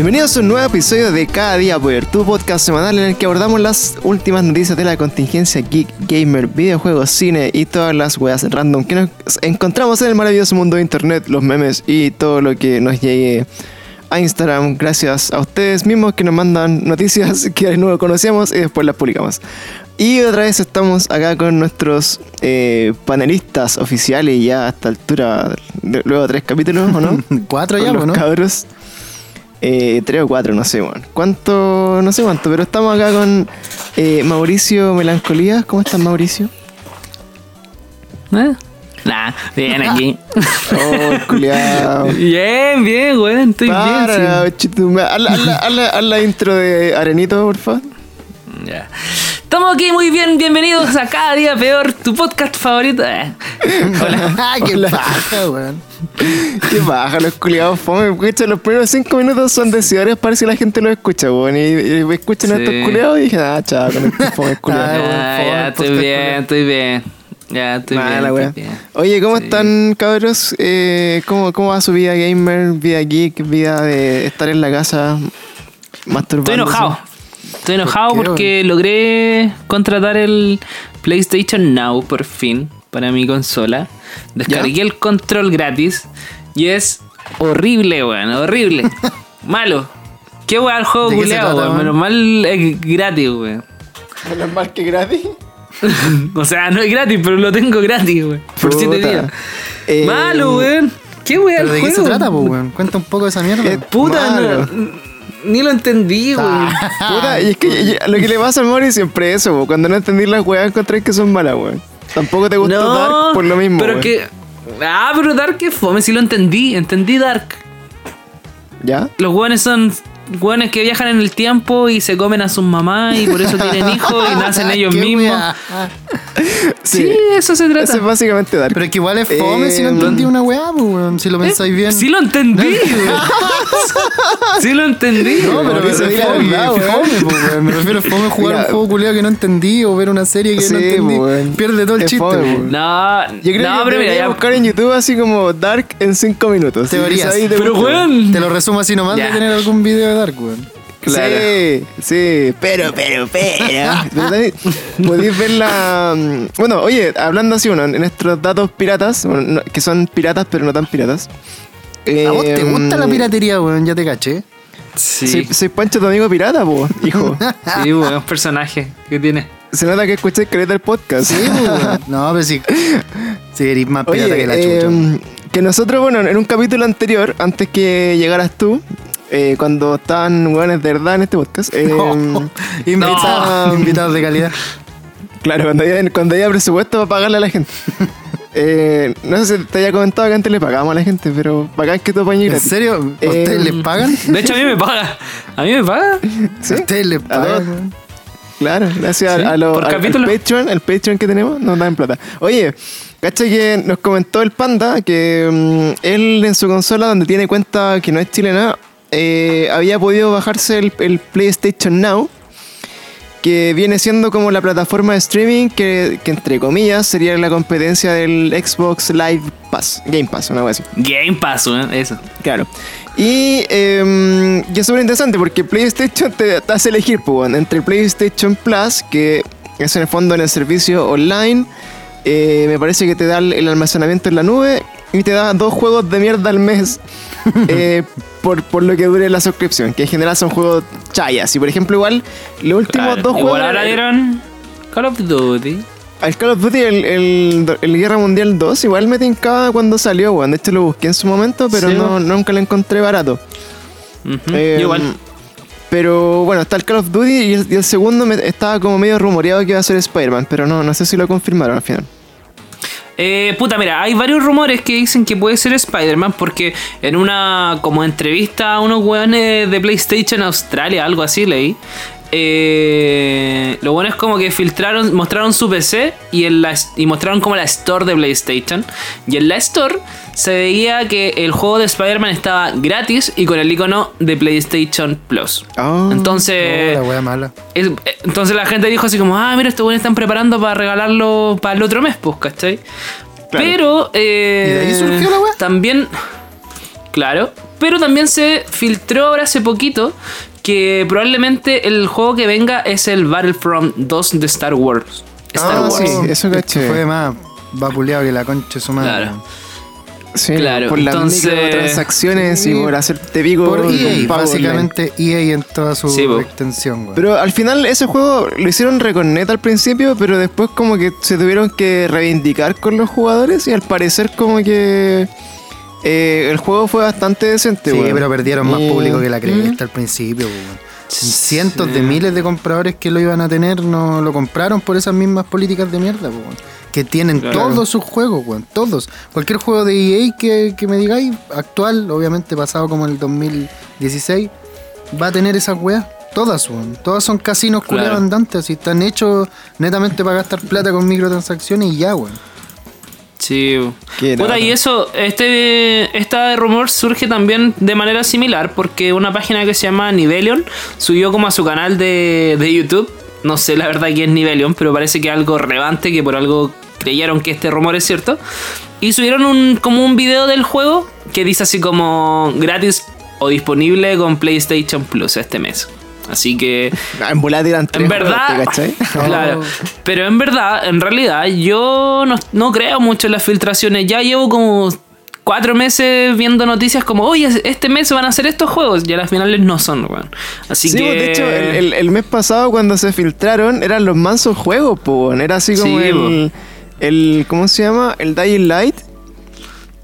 Bienvenidos a un nuevo episodio de Cada Día Poder, tu podcast semanal en el que abordamos las últimas noticias de la contingencia geek, gamer, videojuegos, cine y todas las weas random que nos encontramos en el maravilloso mundo de internet, los memes y todo lo que nos llegue a Instagram gracias a ustedes mismos que nos mandan noticias que no conocíamos y después las publicamos. Y otra vez estamos acá con nuestros eh, panelistas oficiales ya a esta altura, luego tres capítulos, ¿o no? Cuatro ya, ¿no? cabros. Eh, tres o cuatro, no sé, bueno. ¿Cuánto? No sé cuánto, pero estamos acá con eh, Mauricio Melancolía. ¿Cómo estás, Mauricio? ¿Eh? Nah, bien aquí. Oh, culiao. bien, bien, weón, estoy Para, bien. chituma. Haz la- haz la- la- intro de Arenito, por favor. sí. Ya. Estamos aquí muy bien, bienvenidos a Cada Día Peor, tu podcast favorito. Eh. Ah, qué Hola. paja, weón. Qué baja, los culiados fome. Escucha, los primeros cinco minutos son decidores para si la gente los escucha, weón. Y, y escuchan a estos culiados y dije, ah, chaval, con estos fome Ah, culiados. weón, Ya, ya, estoy bien, estoy bien. Ya, estoy bien. Estoy bien. Oye, ¿cómo Sí. están, cabros? Eh, ¿cómo, ¿Cómo va su vida gamer, vida geek, vida de estar en la casa? Estoy enojado. Estoy enojado ¿Por qué, porque logré contratar el PlayStation Now por fin para mi consola. Descargué el control gratis y es horrible, weón, horrible. Malo. Qué weón el juego ¿De qué se culiao, trata, weón. Menos mal es gratis, weón. Menos mal que gratis. O sea, no es gratis, pero lo tengo gratis, weón. Por 7 Puta. días. Eh, Malo, weón. ¿Qué weón ¿Pero el de qué se juego? trata, weón? Cuenta un poco de esa mierda. Eh, Puta, Malo. no- ni lo entendí, weón. Puta, y es que lo que le pasa al Mori siempre es eso, cuando no entendí las weas encontré que son malas, weón. Tampoco te gustó Dark por lo mismo. Pero que. Ah, pero Dark es fome, si lo entendí, entendí Dark. ¿Ya? Los hueones son hueones que viajan en el tiempo y se comen a sus mamás y por eso tienen hijos y nacen ellos mismos. Sí, eso se trata. Eso es básicamente Dark. Pero es que igual es fome si no Eh, entendí una weá. Si lo pensáis bien. Sí lo entendí. weón. sí lo entendí. No, pero me verdad, a weón. fome, po, weón. Me refiero a fome jugar Mira. un juego culiado que no entendí o ver una serie que Sí, no entendí. po. Pierde todo el Es chiste, fome. No, Yo creo no, que pero ya. buscar en YouTube así como Dark en 5 minutos. Teorías. ¿sí? Ahí te Pero weón. Te lo resumo así nomás Ya. de tener algún video de Dark, weón. Claro. Sí, sí, pero, pero, pero. ¿Verdad? Podéis ver la. mm, Bueno, oye, hablando así, bueno, en nuestros datos piratas, bueno, no- que son piratas, pero no tan piratas. ¿A vos te eh, gusta la piratería, weón? Ya te caché. Sí, Soy, soy Pancho, tu amigo pirata, po, hijo. sí, weón, un personaje que tiene. Se nota que escuché caleta el podcast. Sí, weón. No, pero sí. Sí, eres más pirata Oye, que la chucha. eh, que nosotros, bueno, en un capítulo anterior, antes que llegaras tú, eh, cuando estaban hueones de verdad en este podcast, eh, Invitados, invitados de calidad. claro, cuando había, cuando había presupuesto para pagarle a la gente. Eh, no sé si te había comentado que antes le pagábamos a la gente, pero bacán que tú apañes ¿En serio? ¿A Eh, ustedes les pagan? De hecho, a mí me paga. A mí me paga. ¿Sí? ¿A ustedes les pagan? Claro, gracias Sí, a, a lo- por al- al capítulo. Patreon, el Patreon que tenemos nos dan plata. Oye, cacha que nos comentó el Panda que mm, él en su consola, donde tiene cuenta que no es chilena, eh, había podido bajarse el, el PlayStation Now, que viene siendo como la plataforma de streaming que, que entre comillas sería la competencia del Xbox Live Pass, Game Pass, una cosa así. Game Pass, eso. Claro. Y, eh, y es súper interesante porque PlayStation te, te hace elegir pues, entre PlayStation Plus, que es en el fondo en el servicio online, eh, me parece que te da el almacenamiento en la nube y te da dos juegos de mierda al mes eh, por, por lo que dure la suscripción, que en general son juegos chayas. Y por ejemplo, igual, los últimos Claro. dos Igual juegos. ahora dieron Call of Duty. El Call of Duty, el, el- el Guerra Mundial 2, igual me tincaba cuando salió, weón. De hecho lo busqué en su momento, pero Sí, no, nunca lo encontré barato. Eh, Igual. Pero bueno, está el Call of Duty y el, y el segundo me- estaba como medio rumoreado que iba a ser Spider-Man, pero no, no sé si lo confirmaron al final. Eh, puta, mira, hay varios rumores que dicen que puede ser Spider-Man porque en una como entrevista a unos weones de PlayStation Australia, algo así leí. Eh, lo bueno es como que filtraron, mostraron su PC y, en la, y mostraron como la store de PlayStation. Y en la store se veía que el juego de Spider-Man estaba gratis y con el icono de PlayStation Plus. Ah, Entonces, Oh, la wea mala. es- eh, entonces la gente dijo así como, ah, mira, estos buenos están preparando para regalarlo para el otro mes, pues, ¿cachai? Claro. Pero, eh, ¿Y de ahí surgió la wea? También, claro, Pero también se filtró ahora hace poquito que probablemente el juego que venga es el Battlefront 2 de Star Wars. Star Ah, Wars. sí, eso Este caché. Fue más vapuleado que la concha de su madre. Claro. Sí, Claro, por las entonces- microtransacciones Sí. y por hacerte pico Por con EA, básicamente EA en toda su Sí, extensión, güey. Pero al final ese juego lo hicieron recornet al principio, pero después como que se tuvieron que reivindicar con los jugadores y al parecer como que eh, el juego fue bastante decente. Sí, weón. pero perdieron más Y- público que la Mm. cresta al principio. Cientos Sí. de miles de compradores que lo iban a tener no lo compraron por esas mismas políticas de mierda, güey. Que tienen Claro. todos sus juegos, güey. Todos. Cualquier juego de EA que, que me digáis, actual, obviamente pasado como el 2016, va a tener esas weas. Todas, weón. Todas son casinos Claro. culiados andantes. Así están hechos netamente para gastar plata con microtransacciones y ya, weón. Sí. Puta, y eso, este, esta rumor surge también de manera similar porque una página que se llama Nivelion subió como a su canal de, de YouTube. No sé la verdad qué es Nivelion, pero parece que algo relevante, que por algo creyeron que este rumor es cierto. Y subieron un, como un video del juego que dice así como gratis o disponible con PlayStation Plus este mes. Así que En volada tres en verdad, claro. Pero en verdad, en realidad, yo no, no creo mucho en las filtraciones. Ya llevo como cuatro meses viendo noticias como, oye, este mes van a hacer estos juegos. Y a las finales no son, weón. Así Sí, que. pues, de hecho, el, el- el mes pasado cuando se filtraron eran los mansos juegos, po, weón. Era así como Sí, el, el. ¿Cómo se llama? El Dying Light.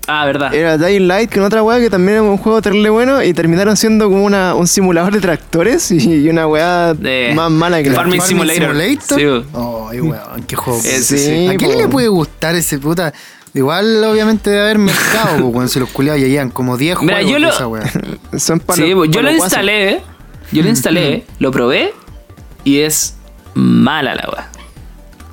Ah, verdad. Era Dying Light con otra weá que también era un juego terrible bueno y terminaron siendo como una, un simulador de tractores y, y una weá De- más mala que la Farming Simulator. Sí, weón. Ay, weón, qué juego. Eh, sí, ¿A quién le puede gustar ese puta? Igual, obviamente, debe haber mercado, weón. Si los culiados ya llevan como 10 Mira, juegos yo de lo- esa weá. Son para Sí, los- yo lo instalé, ¿eh? Yo lo instalé, lo probé y es mala la weá.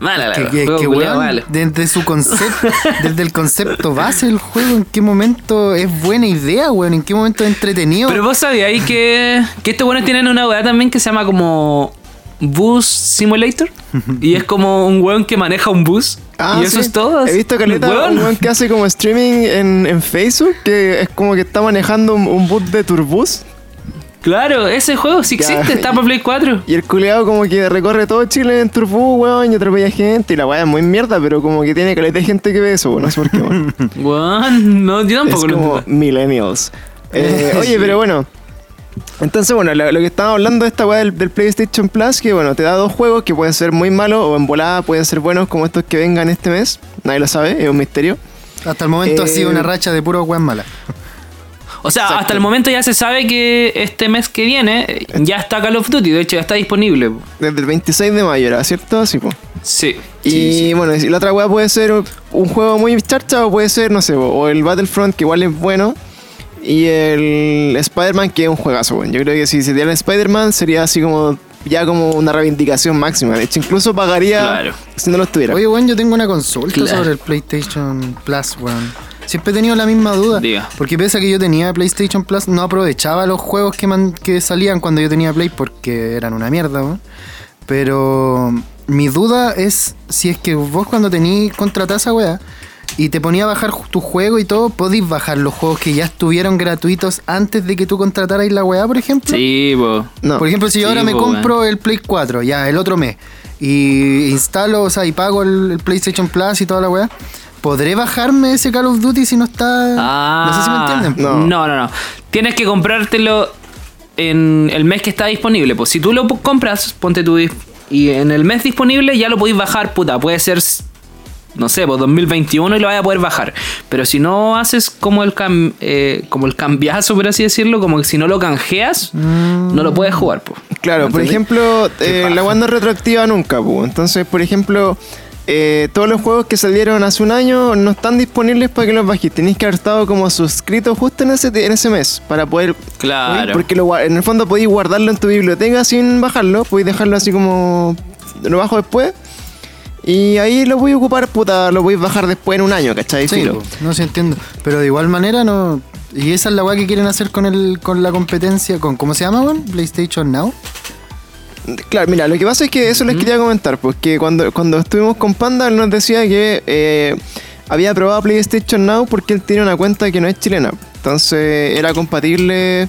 Mala la Que, que, weón, malo. desde su concepto, desde el concepto base del juego, en qué momento es buena idea, weón, en qué momento es entretenido. Pero vos sabíais que, que estos buenos tienen una weá también que se llama como Bus Simulator. y es como un weón que maneja un bus. Ah, y eso sí. es todo. He visto caleta Weón. un weón que hace como streaming en, en Facebook, que es como que está manejando un, un bus de turbus. Claro, ese juego sí Ya. existe, está para Play 4. Y el culeado como que recorre todo Chile en turbus, weón, y atropella gente. Y la weá es muy mierda, pero como que tiene caleta de gente que ve eso, weón. No sé por qué, weón. Weón, no, yo es tampoco lo como millennials. Eh, oye, pero bueno. Entonces, bueno, lo, lo que estaba hablando de esta weá del, del PlayStation Plus, que bueno, te da dos juegos que pueden ser muy malos o en volada pueden ser buenos como estos que vengan este mes. Nadie lo sabe, es un misterio. Hasta el momento ha Eh, sido una racha de puro weón mala. O sea, Exacto. hasta el momento ya se sabe que este mes que viene eh, ya está Call of Duty, de hecho ya está disponible. po. Desde el 26 de mayo, ¿era cierto? Sí, pues. Sí. Y sí, sí. bueno, y la otra weá puede ser un juego muy charcha o puede ser, no sé, o el Battlefront, que igual es bueno. Y el Spider-Man, que es un juegazo, weón. Yo creo que si se diera el Spider-Man sería así como ya como una reivindicación máxima. De hecho, incluso pagaría Claro. si no lo estuviera. Oye, weón, yo tengo una consulta Claro. sobre el PlayStation Plus, weón. Siempre he tenido la misma duda. Diga. Porque pese a que yo tenía PlayStation Plus, no aprovechaba los juegos que, man- que salían cuando yo tenía Play porque eran una mierda, weón. Pero mi duda es si es que vos cuando tenís contratada esa weá y te ponía a bajar tu juego y todo, podís bajar los juegos que ya estuvieron gratuitos antes de que tú contrataras la weá, por ejemplo. Sí, po. no. Por ejemplo, si yo Sí, ahora me compro el Play 4, ya el otro mes, y instalo, o sea, y pago el, el PlayStation Plus y toda la weá, ¿podré bajarme ese Call of Duty si no está. Ah, no sé si me entienden. No. No, no, no. Tienes que comprártelo en el mes que está disponible. Pues si tú lo compras, ponte tu dis- y en el mes disponible ya lo podéis bajar, puta. Puede ser, no sé, pues 2021 y lo vais a poder bajar. Pero si no haces como el cam- eh, como el cambiazo, por así decirlo, como que si no lo canjeas, no lo puedes jugar, pues. Claro, por ejemplo, eh, la es retroactiva nunca, pues. Entonces, por ejemplo, eh, todos los juegos que salieron hace un año no están disponibles para que los bajes. Tenéis que haber estado como suscrito justo en ese, en ese mes para poder Claro. Porque lo en el fondo podéis guardarlo en tu biblioteca sin bajarlo, podéis dejarlo así como lo bajo después. Y ahí lo voy a ocupar, puta, lo voy a bajar después en un año, ¿cachai? Sí, Filo. no se entiendo. Pero de igual manera no. Y esa es la weá que quieren hacer con el con la competencia, con ¿cómo se llama, weón? PlayStation Now. Claro, mira, lo que pasa es que eso les quería comentar, porque cuando, cuando estuvimos con Panda, él nos decía que eh, había probado PlayStation Now porque él tiene una cuenta que no es chilena. Entonces era compatible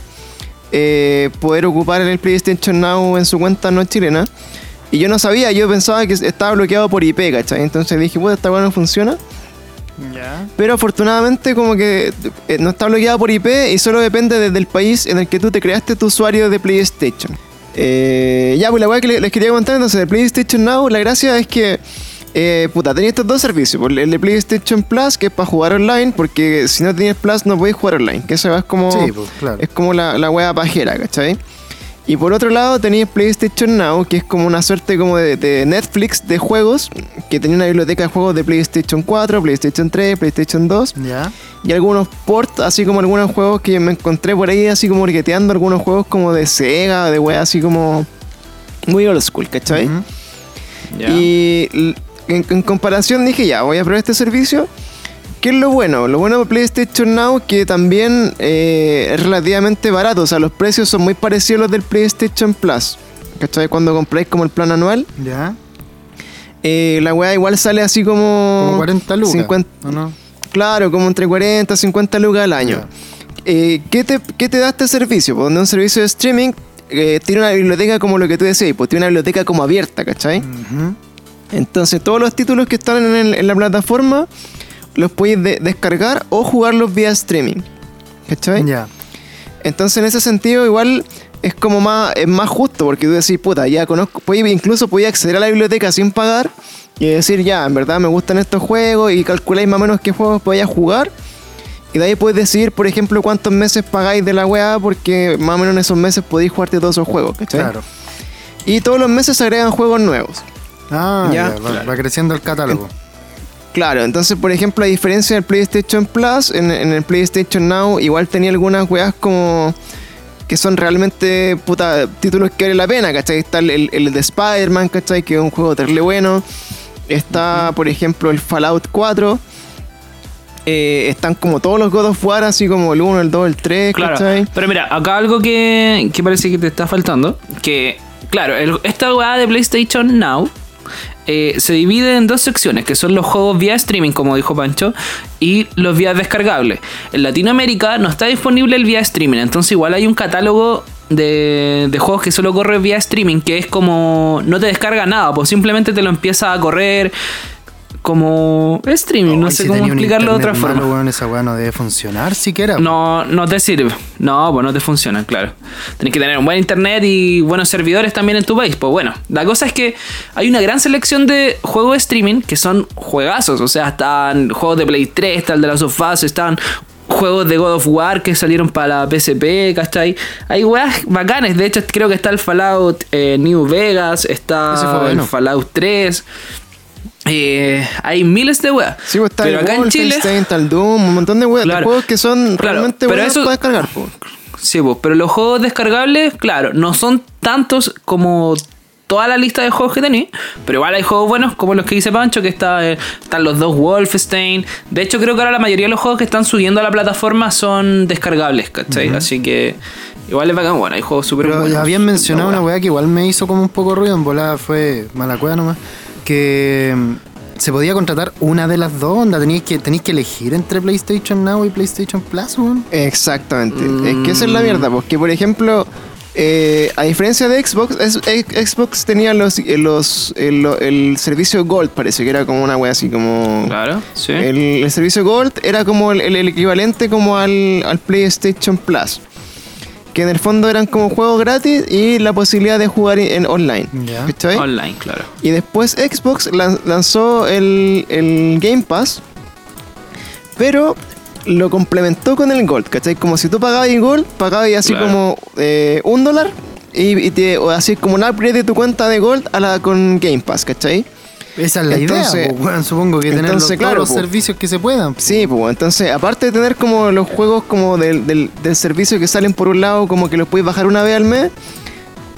eh, poder ocupar el PlayStation Now en su cuenta no chilena. Y yo no sabía, yo pensaba que estaba bloqueado por IP, ¿cachai? Entonces dije, puta, esta weá no funciona. Pero afortunadamente como que eh, no está bloqueado por IP y solo depende desde el país en el que tú te creaste tu usuario de PlayStation. Eh, ya, pues la weá que le- les quería contar entonces de PlayStation Now, la gracia es que, eh, puta, tenía estos dos servicios. pues, El de PlayStation Plus, que es para jugar online, porque si no tenías Plus no podéis jugar online. Que eso es como, Sí, pues, claro. es como la, la weá pajera, ¿cachai? Y por otro lado tenías PlayStation Now, que es como una suerte como de, de Netflix de juegos, que tenía una biblioteca de juegos de PlayStation 4, PlayStation 3, PlayStation 2 Ya. y algunos ports, así como algunos juegos que me encontré por ahí, así como riqueteando algunos juegos como de Sega, de wea, así como muy old school, ¿cachai? Ujú. Ya. Y l- en, en comparación dije, ya, voy a probar este servicio. ¿Qué es lo bueno? Lo bueno de PlayStation Now que también eh, es relativamente barato, o sea, los precios son muy parecidos a los del PlayStation Plus. ¿Cachai? Cuando compráis como el plan anual, Ya. eh, la weá igual sale así como... Como 40 lucas. 50, ¿O no? Claro, como entre 40 y 50 lucas al año. Eh, ¿qué, te, qué te da este servicio? Pues donde un servicio de streaming tiene una biblioteca como lo que tú decías, pues tiene una biblioteca como abierta, ¿cachai? Entonces todos los títulos que están en, el- en la plataforma los puedes de- descargar o jugarlos vía streaming. ¿Cachai? Ya. Entonces en ese sentido igual es como más, es más justo porque tú decís, puta, ya conozco, incluso podías acceder a la biblioteca sin pagar y decir, ya, en verdad me gustan estos juegos y calculáis más o menos qué juegos podías jugar. Y de ahí puedes decidir, por ejemplo, cuántos meses pagáis de la weá porque más o menos en esos meses podéis jugarte todos esos juegos, ¿cachai? Claro. Y todos los meses se agregan juegos nuevos. Ah, Ya. ya. Va, va creciendo el catálogo. Claro, entonces por ejemplo a diferencia del PlayStation Plus, en, en el PlayStation Now igual tenía algunas weas como que son realmente puta, títulos que vale la pena, ¿cachai? Está el, el- el de Spider-Man, ¿cachai? Que es un juego terrible bueno. Está, por ejemplo, el Fallout 4. Eh, están como todos los God of War, así como el 1, el 2, el 3, Claro, ¿cachai? pero mira, acá algo que, que parece que te está faltando, que, claro, el- esta weá de PlayStation Now eh, se divide en dos secciones, que son los juegos vía streaming, como dijo Pancho, y los vía descargables. En Latinoamérica no está disponible el vía streaming, entonces igual hay un catálogo de, de juegos que solo corre vía streaming, que es como no te descarga nada, pues simplemente te lo empieza a correr como streaming, no sé si cómo explicarlo de otra forma. malo, weón, esa weá no debe funcionar siquiera. No, no te sirve. No, pues no te funciona, claro. Tenés que tener un buen internet y buenos servidores también en tu país. Pues bueno, la cosa es que hay una gran selección de juegos de streaming que son juegazos. O sea, están juegos de Play 3, está el de las of Us, están juegos de God of War que salieron para la PSP, ¿cachai? Hay weas bacanes. De hecho, creo que está el Fallout eh, New Vegas, está bueno. el Fallout 3. Eh, hay miles de weas. Sí, pues está Pero el acá en Chile. Wolfenstein, está el Doom, un montón de, weas- de Claro. juegos que son Claro, realmente pero buenos eso- para descargar. po. Sí, pues, pero los juegos descargables, claro, no son tantos como toda la lista de juegos que tenéis, pero igual hay juegos buenos como los que dice Pancho, que está, eh, están los dos Wolfenstein. De hecho, creo que ahora la mayoría de los juegos que están subiendo a la plataforma son descargables, ¿cachai? Así que igual es bacán, bueno, hay juegos súper buenos. habían mencionado una weá que igual me hizo como un poco ruido, en volada fue mala cueva nomás, que mm, se podía contratar una de las dos, onda, tenéis que, tenéis que elegir entre PlayStation Now y PlayStation Plus, weón. Exactamente. Es que esa es la mierda, porque por ejemplo, eh, a diferencia de Xbox, es- Xbox tenía los, eh, los, el, el servicio Gold, parece que era como una wea así como... Claro, sí. El, el servicio Gold era como el, el- el equivalente como al, al PlayStation Plus. Que en el fondo eran como juegos gratis y la posibilidad de jugar en online. Ya. ¿cachai? Online, claro. Y después Xbox lan- lanzó el, el Game Pass, pero lo complementó con el Gold, ¿cachai? Como si tú pagabas el Gold, pagabas así Claro. como eh, un dólar y, y te, o así como un upgrade de tu cuenta de Gold a la con Game Pass, ¿cachai? Esa es la Entonces- idea, weón, supongo que tener los, entonces, todos claro, los servicios que se puedan. po. Sí, pues entonces, aparte de tener como los juegos como del, del, del servicio que salen por un lado, como que los podéis bajar una vez al mes,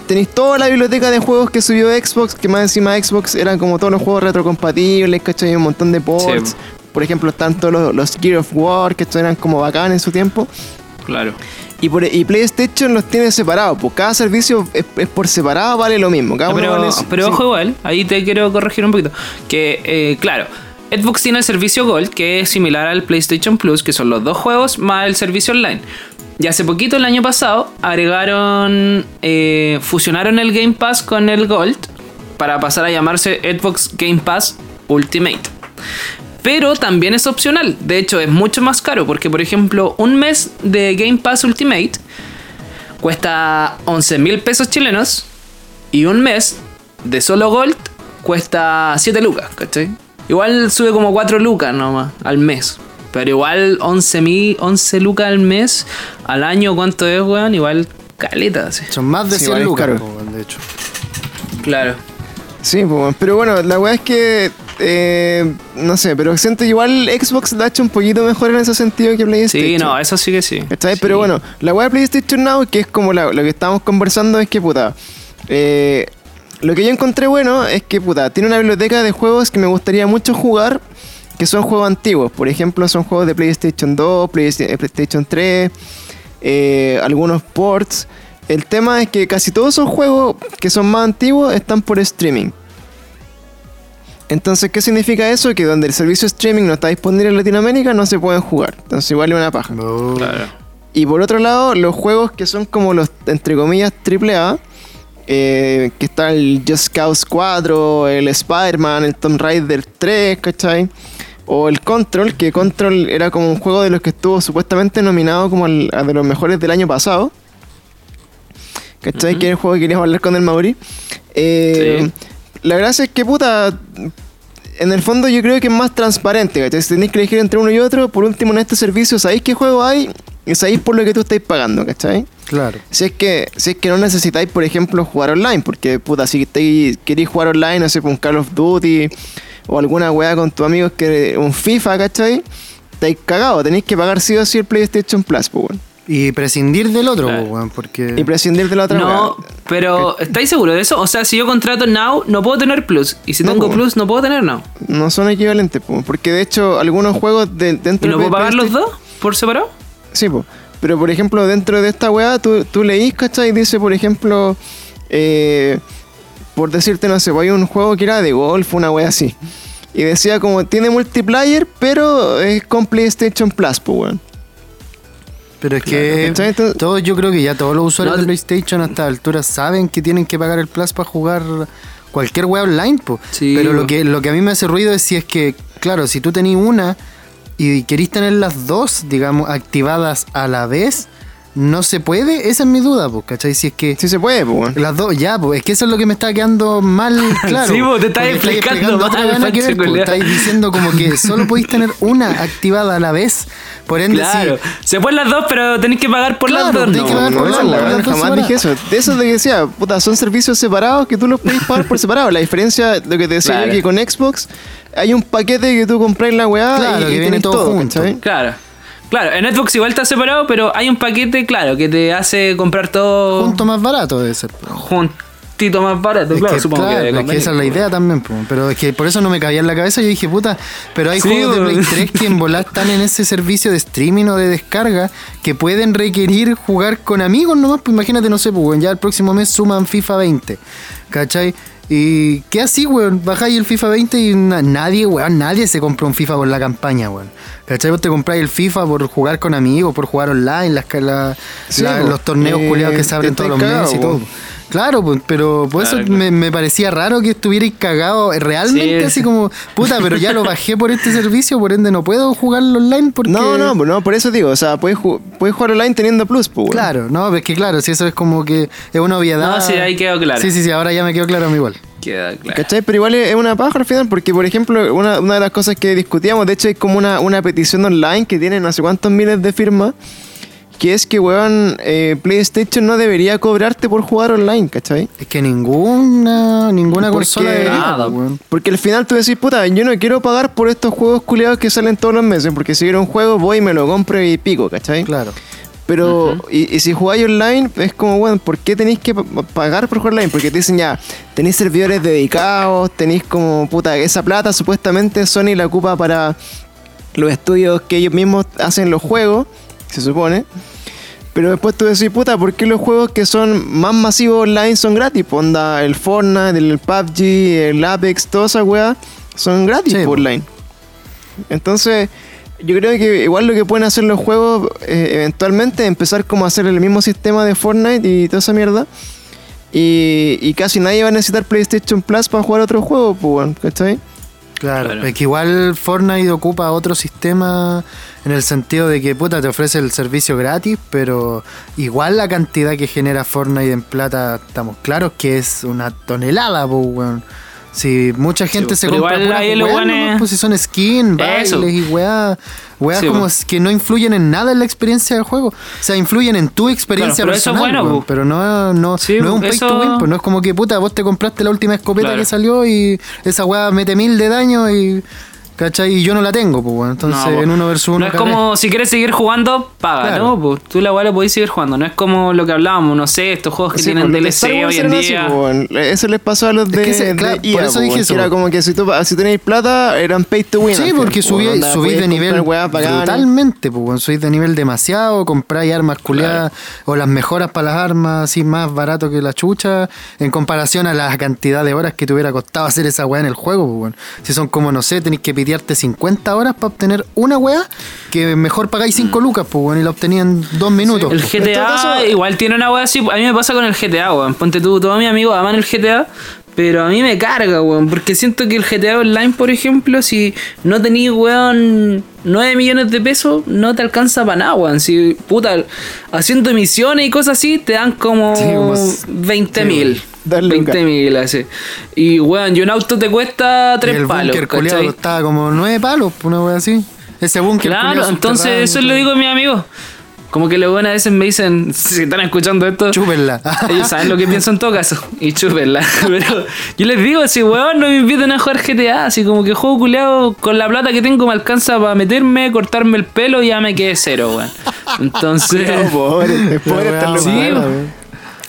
tenéis toda la biblioteca de juegos que subió Xbox, que más encima Xbox eran como todos los juegos retrocompatibles, ¿cachai? Un montón de ports. Sí. Por ejemplo, están todos los, los Gear of War, que estos eran como bacán en su tiempo. Claro. Y, por, y PlayStation los tiene separados, pues cada servicio es, es por separado, vale lo mismo. Cada No, uno pero vale- pero sí. ojo igual, ahí te quiero corregir un poquito. Que, eh, claro, Xbox tiene el servicio Gold, que es similar al PlayStation Plus, que son los dos juegos más el servicio online. Y hace poquito, el año pasado, agregaron, eh, fusionaron el Game Pass con el Gold para pasar a llamarse Xbox Game Pass Ultimate. Pero también es opcional, de hecho es mucho más caro, porque por ejemplo, un mes de Game Pass Ultimate cuesta 11 mil pesos chilenos y un mes de solo Gold cuesta 7 lucas, ¿cachai? Igual sube como 4 lucas nomás al mes. Pero igual 11 mil, 11 lucas al mes, al año, ¿cuánto es, weón? Igual caleta, sí. Son más de Sí, 100 igual es lucas, de hecho. Claro. Sí, pero bueno, la weá es que. Eh, no sé, pero siento que igual Xbox la ha hecho un poquito mejor en ese sentido que PlayStation. Sí, no, eso sí que sí. Pero bueno, la weá de PlayStation Now, que es como la- lo que estábamos conversando, es que puta. eh, lo que yo encontré bueno es que puta, tiene una biblioteca de juegos que me gustaría mucho jugar, que son juegos antiguos. Por ejemplo, son juegos de PlayStation 2, Playsta- eh, PlayStation 3, eh, algunos ports. El tema es que casi todos esos juegos que son más antiguos están por streaming. Entonces, ¿qué significa eso? Que donde el servicio streaming no está disponible en Latinoamérica no se pueden jugar. Entonces, igual es una paja. No. Claro. Y por otro lado, los juegos que son como los, entre comillas, AAA, eh, que está el Just Cause 4, el Spider-Man, el Tomb Raider 3, ¿cachai? O el Control, que Control era como un juego de los que estuvo supuestamente nominado como el- a de los mejores del año pasado. ¿Cachai? Que es el juego que queríamos hablar con el Mauri. Eh, Sí. La gracia es que, puta, en el fondo yo creo que es más transparente, ¿cachai? Si tenéis que elegir entre uno y otro, por último en este servicio sabéis qué juego hay y sabéis por lo que tú estáis pagando, ¿cachai? Claro. Si es que, si es que no necesitáis, por ejemplo, jugar online, porque puta, si queréis jugar online, no sé, con Call of Duty o alguna weá con tus amigos que un FIFA, ¿cachai? Estáis cagados, tenéis que pagar sí o sí el PlayStation Plus, pues, weón. Y prescindir del otro, Claro. weón, porque... Y prescindir de la otra No, weá. pero ¿estáis seguros de eso? O sea, si yo contrato Now, no puedo tener Plus. Y si No, tengo. Plus, no puedo tener Now. No son equivalentes, pues, porque de hecho algunos juegos de, ¿Y dentro no de puedo pagar los dos por separado? Sí, po. pero por ejemplo, dentro de esta weá, tú, tú leís, ¿cachai? Dice, por ejemplo, eh, por decirte, no sé, pues hay un juego que era de golf, una weá así. Y decía como, tiene multiplayer, pero es con PlayStation Plus, pues weón. Pero es que todos, yo creo que ya todos los usuarios No, de PlayStation a esta altura saben que tienen que pagar el Plus para jugar cualquier web online, po. Sí, Pero lo que, lo que a mí me hace ruido es si es que, claro, si tú tenés una y querís tener las dos, digamos, activadas a la vez, no se puede. Esa es mi duda, pues, ¿cachai? Si es que Sí se puede, pues las dos, ya, pues, es que eso es lo que me está quedando mal, claro. Sí, po, te estás explicando po. culiao. Estáis diciendo como que solo podéis tener una activada a la vez. Por ende, Claro. si, Se pueden las dos, pero tenéis que pagar por Claro, las dos. No, que pagar No, por no, las dos jamás dije eso. De eso de que decía, puta, son servicios separados que tú los podéis pagar por separado. La diferencia, lo que te decía Claro. yo, que con Xbox hay un paquete que tú compras la weá Claro, y, que viene todo todo, junto. ¿cachai? Claro. Claro, en Xbox igual está separado, pero hay un paquete, claro, que te hace comprar todo junto más barato debe ser. juntito más barato, Es claro, que, supongo claro, que, debe es que esa es la idea también, pero es que por eso no me cabía en la cabeza. Yo dije, puta, pero hay Sí, juegos de. Play 3 que en volar están en ese servicio de streaming o de descarga que pueden requerir jugar con amigos nomás. Pues imagínate, no sé, pues, ya el próximo mes suman FIFA 20, ¿cachai? Y qué así, weón, bajáis el FIFA 20 y na- nadie, weón, nadie se compra un FIFA por la campaña, weón. ¿Cachai? Vos te compráis el FIFA por jugar con amigos, por jugar online, las, la- Sí, la- po. los torneos Eh, culiados que se abren todos los meses y todo. Claro, pues, pero por Claro, eso claro. me, me parecía raro que estuvierais cagado realmente, Sí, así sí. como, puta, pero ya lo bajé por este servicio, por ende no puedo jugarlo online porque... No, no, no, por eso digo, o sea, puedes, ju- puedes jugar online teniendo plus, pues. Claro, no, es que claro, si eso es como que es una obviedad. No, sí, ahí quedó claro. Sí, sí, sí, ahora ya me quedó claro a mí igual. Queda claro. ¿Cachai? Pero igual es una paja al final, porque por ejemplo, una, una de las cosas que discutíamos, de hecho, hay como una, una petición online que tiene no sé cuántos miles de firmas, que es que, weón, eh, PlayStation no debería cobrarte por jugar online, ¿cachai? Es que ninguna ninguna Porque consola debería, nada, pues, weón. Porque al final tú decís, puta, yo no quiero pagar por estos juegos culiados que salen todos los meses, porque si quiero un juego voy y me lo compro y pico, ¿cachai? Claro. Pero, y, y si jugáis online, es como, bueno, ¿por qué tenéis que pa- pagar por jugar online? Porque te dicen ya, tenéis servidores dedicados, tenéis como, puta, esa plata supuestamente Sony la ocupa para los estudios que ellos mismos hacen los juegos, se supone. Pero después tú decís, puta, ¿por qué los juegos que son más masivos online son gratis? Pues onda, el Fortnite, el PUBG, el Apex, toda esa weá, son gratis Sí, por po. online. Entonces, yo creo que igual lo que pueden hacer los juegos eh, eventualmente es empezar como a hacer el mismo sistema de Fortnite y toda esa mierda. Y, y casi nadie va a necesitar PlayStation Plus para jugar otro juego, pues, ¿cachai? Claro, Claro. es que igual Fortnite ocupa otro sistema en el sentido de que puta te ofrece el servicio gratis, pero igual la cantidad que genera Fortnite en plata, estamos claros que es una tonelada, pues, weón. Si mucha gente se compra igual puras weas nomás, pues si son skin, Eso. bailes y weas, weas Sí, como pues. que no influyen en nada en la experiencia del juego. O sea, influyen en tu experiencia Claro, pero eso es personal, bueno, pues. pero no, no, Sí, no es un pay eso- to win, pues no es como que puta, vos te compraste la última escopeta Claro. que salió y esa weá mete mil de daño y. ¿Cachai? Y yo no la tengo, pues bueno. Entonces No, en po. uno versus uno. No es como si quieres seguir jugando, paga, Claro. ¿no? Pues tú la weá la podés seguir jugando. No es como lo que hablábamos, no sé, estos juegos que Sí, tienen pues, DLC Star Wars hoy en así, día. pues, bueno. Eso les pasó a los Es de, que ese- de claro, por eso pues, dije eso, era pues. como que si, tú, si tenéis plata, eran pay to win. Sí, porque pues, subí, onda, subís de nivel brutalmente, pues, bueno, subís de nivel demasiado, compráis armas culiadas o las mejoras para las armas así más barato que la chucha, en comparación a la cantidad de horas que te hubiera costado hacer esa weá en el juego, pues, bueno. Si son como, no sé, tenéis que pitearte 50 horas para obtener una weá, que mejor pagáis 5 lucas, pues, bueno, y la obtenía en dos minutos. El. GTA caso- igual tiene una weá así. A mí me pasa con el GTA, weón. Ponte tú, todos mis amigos aman el GTA. Pero a mí me carga, weón. Porque siento que el GTA Online, por ejemplo, si no tenéis, weón, 9 millones de pesos, no te alcanza para nada, weón. Si, puta, haciendo misiones y cosas así, te dan como Sí, como- 20 sí, mil. weón. Darle 20 mil, así. Y, weón, y un auto te cuesta Y 3 el palos, búnker culiado ¿cachai? costaba como 9 palos, una weá así. Ese búnker Claro, entonces eso le digo a mis amigos. Como que luego a veces me dicen, si están escuchando esto, Chúpenla. ellos saben lo que pienso en todo caso. Y chúpenla. Pero yo les digo, si weón no me inviten a jugar GTA, así como que juego culeado con la plata que tengo me alcanza para meterme, cortarme el pelo y ya me quedé cero, weón. Entonces. No, pobre, es pobre estar Sí, weón. weón.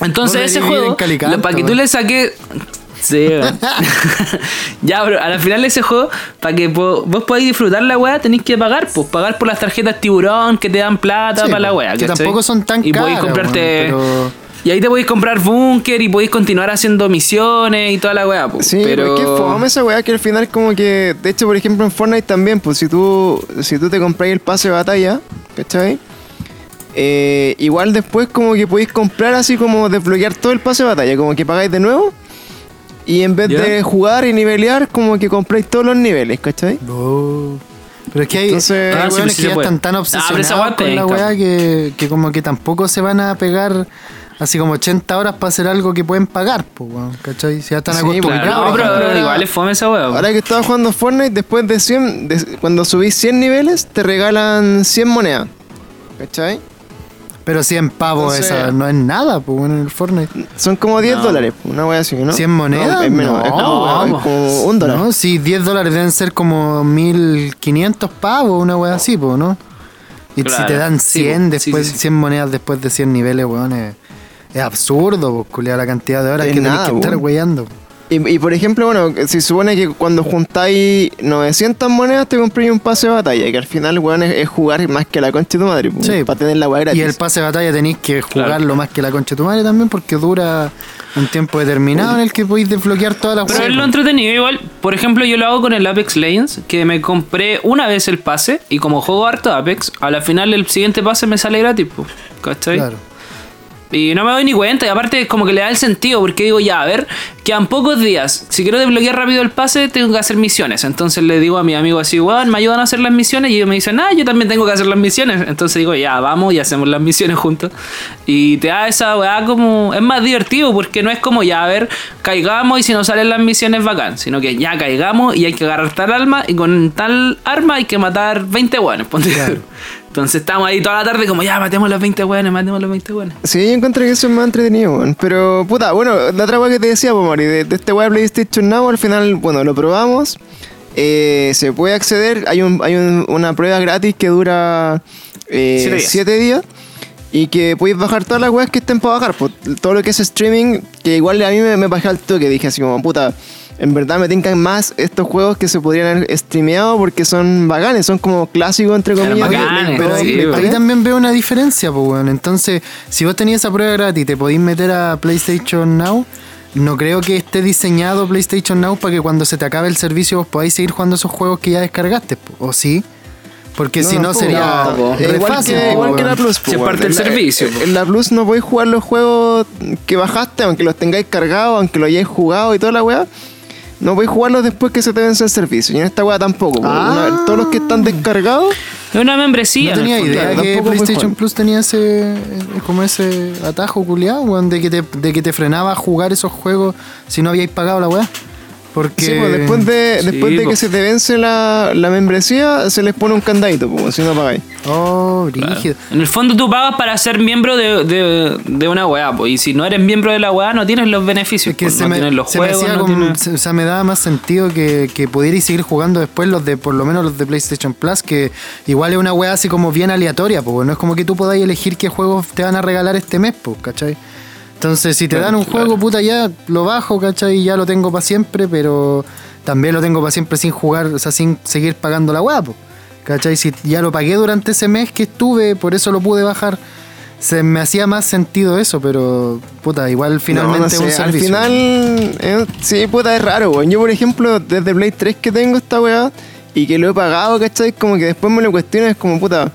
Entonces ese juego, para que tú le saques... Sí, ya, pero a la final de ese juego, para que po- vos podáis disfrutar la weá, tenéis que pagar, pues pagar por las tarjetas tiburón que te dan plata Sí, para la weá. que ¿cachai? tampoco son tan Y podéis caras, comprarte... pero- Y ahí te podéis comprar búnker y podéis continuar haciendo misiones y toda la weá, pues. Sí, pero... es que fome esa weá que al final como que, de hecho, por ejemplo, en Fortnite también, pues si tú, si tú te compras el pase de batalla, ¿cachai? Eh, igual después como que podéis comprar así como desbloquear todo el pase de batalla, como que pagáis de nuevo y en vez de jugar y nivelear, como que compráis todos los niveles, ¿cachai? Oh. Pero es que hay, Entonces- hay Ah, sí, pues sí que ya puede. están tan Ah, obsesionados weá con la weá que, que como que tampoco se van a pegar así como 80 horas para hacer algo que pueden pagar, pues, ¿cachai? Si ya están Sí, acostumbrados. Claro, no, pero igual es fome esa weá. pues. Ahora que estaba jugando Fortnite, después de 100, de- cuando subís 100 niveles, te regalan 100 monedas, ¿cachai? Pero 100 pavos, Entonces- esa no es nada, pues, weón, en el Fortnite. Son como 10 No. dólares, una wea así, ¿no? 100 monedas, No, es menos, como, no, es como un dólar. No, sí, 10 dólares deben ser como 1500 pavos, una weá así, pues, ¿no? Y si Claro, te dan sí, 100 po, sí, después, sí, sí. 100 monedas después de 100 niveles, weón, es, es absurdo, pues, culiar la cantidad de horas Es que tenés nada, que estar weyando. Y, y por ejemplo, bueno, se supone que cuando juntáis 900 monedas te compréis un pase de batalla, que al final, weón, es, es jugar más que la concha de tu madre, Sí. para tener la weá gratis. Y el pase de batalla tenéis que Claro. jugarlo más que la concha de tu madre también porque dura un tiempo determinado en el que podéis desbloquear todas las Pero es lo po. entretenido igual. Por ejemplo, yo lo hago con el Apex Legends, que me compré una vez el pase y como juego harto Apex, a la final el siguiente pase me sale gratis, po, ¿cachai? Claro. Y no me doy ni cuenta, y aparte como que le da el sentido, porque digo, ya, a ver, quedan pocos días. Si quiero desbloquear rápido el pase, tengo que hacer misiones. Entonces le digo a mi amigo así, weón, me ayudan a hacer las misiones. Y ellos me dicen, ah, yo también tengo que hacer las misiones. Entonces digo, ya, vamos y hacemos las misiones juntos. Y te da esa weá como. Es más divertido, porque no es como, ya, a ver, caigamos y si nos salen las misiones, bacán. Sino que ya caigamos y hay que agarrar tal arma, y con tal arma hay que matar 20 weones. ponte. Claro. Entonces estamos ahí toda la tarde, como, ya, matemos los 20 weones, matemos los 20 weones. Sí, yo encuentro que eso es más entretenido, weón. Pero, puta, bueno, la otra weá que te decía, pues, Mari, de, de este weá PlayStation Now, al final, bueno, lo probamos. Eh, se puede acceder, hay, un, hay un- una prueba gratis que dura Siete 7 días. días. Y que podéis bajar todas las weas que estén para bajar. pues, todo lo que es streaming, que igual a mí me, me bajé al toque. Dije así como, puta, en verdad me tincan más estos juegos que se podrían haber streameado porque son bacanes, son como clásicos, entre comillas. bacanes, Pero sí, ahí, también veo una diferencia, pues, weón. Entonces, si vos tenías esa prueba gratis, te podéis meter a PlayStation Now, no creo que esté diseñado PlayStation Now para que cuando se te acabe el servicio vos podáis seguir jugando esos juegos que ya descargaste, ¿o sí? Porque si no sería no, igual fácil, que, igual que la Plus. Se parte el En la- servicio. En la Plus no podéis jugar los juegos que bajaste, aunque los tengáis cargados, aunque los hayáis jugado y toda la weá. No podéis jugarlos después que se te vence el servicio. Y en esta weá tampoco. po. Ah. Una- todos los que están descargados. Es una membresía. No tenía idea claro, que PlayStation. Plus tenía ese eh, como ese atajo culiado, weón, de que te, de que te frenaba a jugar esos juegos si no habíais pagado la weá. Porque Sí, pues después de, Sí, después de que se te vence la, la membresía, se les pone un candadito, po, si no pagáis. Oh, Claro. En el fondo tú pagas para ser miembro de, de, de una weá, pues. Y si no eres miembro de la weá, no tienes los beneficios. Es que pues, se, no me, tienes los se juegos. hacía no como- tienes- se- o sea, me daba más sentido que, que pudierais seguir jugando después los de, por lo menos los de PlayStation Plus, que igual es una weá así como bien aleatoria, pues no es como que tú podáis elegir qué juegos te van a regalar este mes, pues, ¿cachai? Entonces, si te dan un Claro. juego, puta, ya lo bajo, ¿cachai? Y ya lo tengo para siempre, pero también lo tengo para siempre sin jugar, o sea, sin seguir pagando la pues. ¿Cachai? Si ya lo pagué durante ese mes que estuve, por eso lo pude bajar. Se me hacía más sentido eso, pero puta, igual finalmente No, un sé, Al servicio. final, eh, sí, puta, es raro, weón. Yo, por ejemplo, desde Play 3 que tengo esta weá y que lo he pagado, ¿cachai? Como que después me lo cuestiono, es como, puta,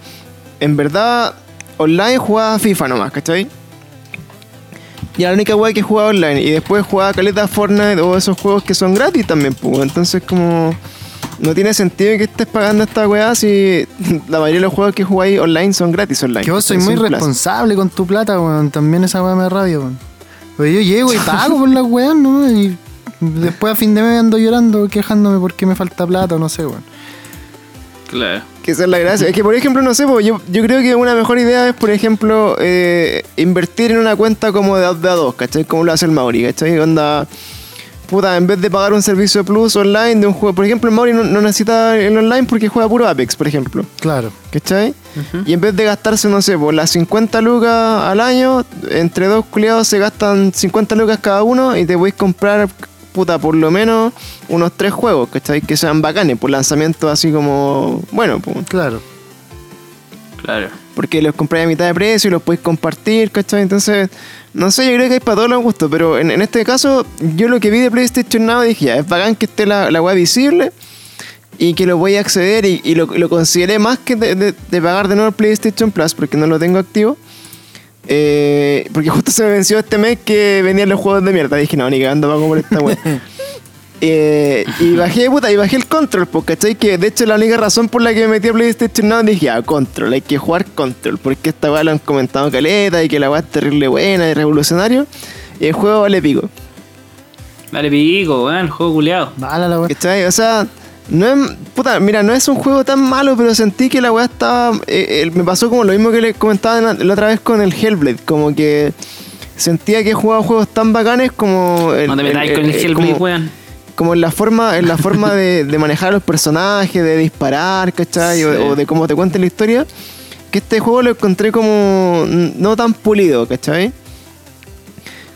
en verdad, online jugaba FIFA nomás, ¿cachai? Y la única weá que jugaba online. Y después jugaba Caleta Fortnite o esos juegos que son gratis también, pues. Entonces, como. No tiene sentido que estés pagando esta weá si la mayoría de los juegos que jugáis online son gratis online. Que vos soy muy responsable con tu plata, weón. También esa weá me rabia, weón. Pues yo llego y pago por las weas, ¿no? Y después a fin de mes ando llorando, quejándome porque me falta plata o no sé, weón. Claro. Que esa es la gracia. Es que, por ejemplo, no sé, yo, yo creo que una mejor idea es, por ejemplo, eh, invertir en una cuenta como de, de a dos, ¿cachai? Como lo hace el Mauri, ¿cachai? Onda, puta, en vez de pagar un servicio plus online de un juego, por ejemplo, el Mauri no, no necesita el online porque juega puro Apex, por ejemplo, Claro. ¿cachai? Y en vez de gastarse, no sé, por las 50 lucas al año, entre dos culiados se gastan 50 lucas cada uno y te podéis comprar, puta, por lo menos unos tres juegos, ¿cachai? Que sean bacanes, por lanzamiento así como, bueno, pues. Claro. Claro. Porque los compráis a mitad de precio y los podéis compartir, ¿cachai? Entonces, no sé, yo creo que hay para todos los gustos, pero en, en este caso, yo lo que vi de PlayStation Now dije, ya, es bacán que esté la, la web visible y que lo voy a acceder y, y lo, lo consideré más que de, de- de pagar de nuevo el PlayStation Plus porque no lo tengo activo. Eh, porque justo se me venció este mes que venían los juegos de mierda. Dije, no, ni cagando pago por esta web. Eh, y bajé, puta, y bajé el control, pues, ¿cachai? Que de hecho la única razón por la que me metí a PlayStation Now dije, ah, control, hay que jugar control, porque esta weá lo han comentado caleta y que la weá es terrible buena y revolucionario. Y el juego vale pico, Dale pico, weón, juego culeado. Mala la weá. ¿cachai? O sea, no es, puta, mira, no es un juego tan malo, pero sentí que la weá estaba, eh, eh, me pasó como lo mismo que le comentaba la, la otra vez con el Hellblade, como que sentía que jugaba juegos tan bacanes como... No te metáis con el Hellblade, como- weón. como en la forma, en la forma de, de manejar a los personajes, de disparar, ¿cachai? O- Sí. O, de cómo te cuenten la historia. Que este juego lo encontré como no tan pulido, ¿cachai?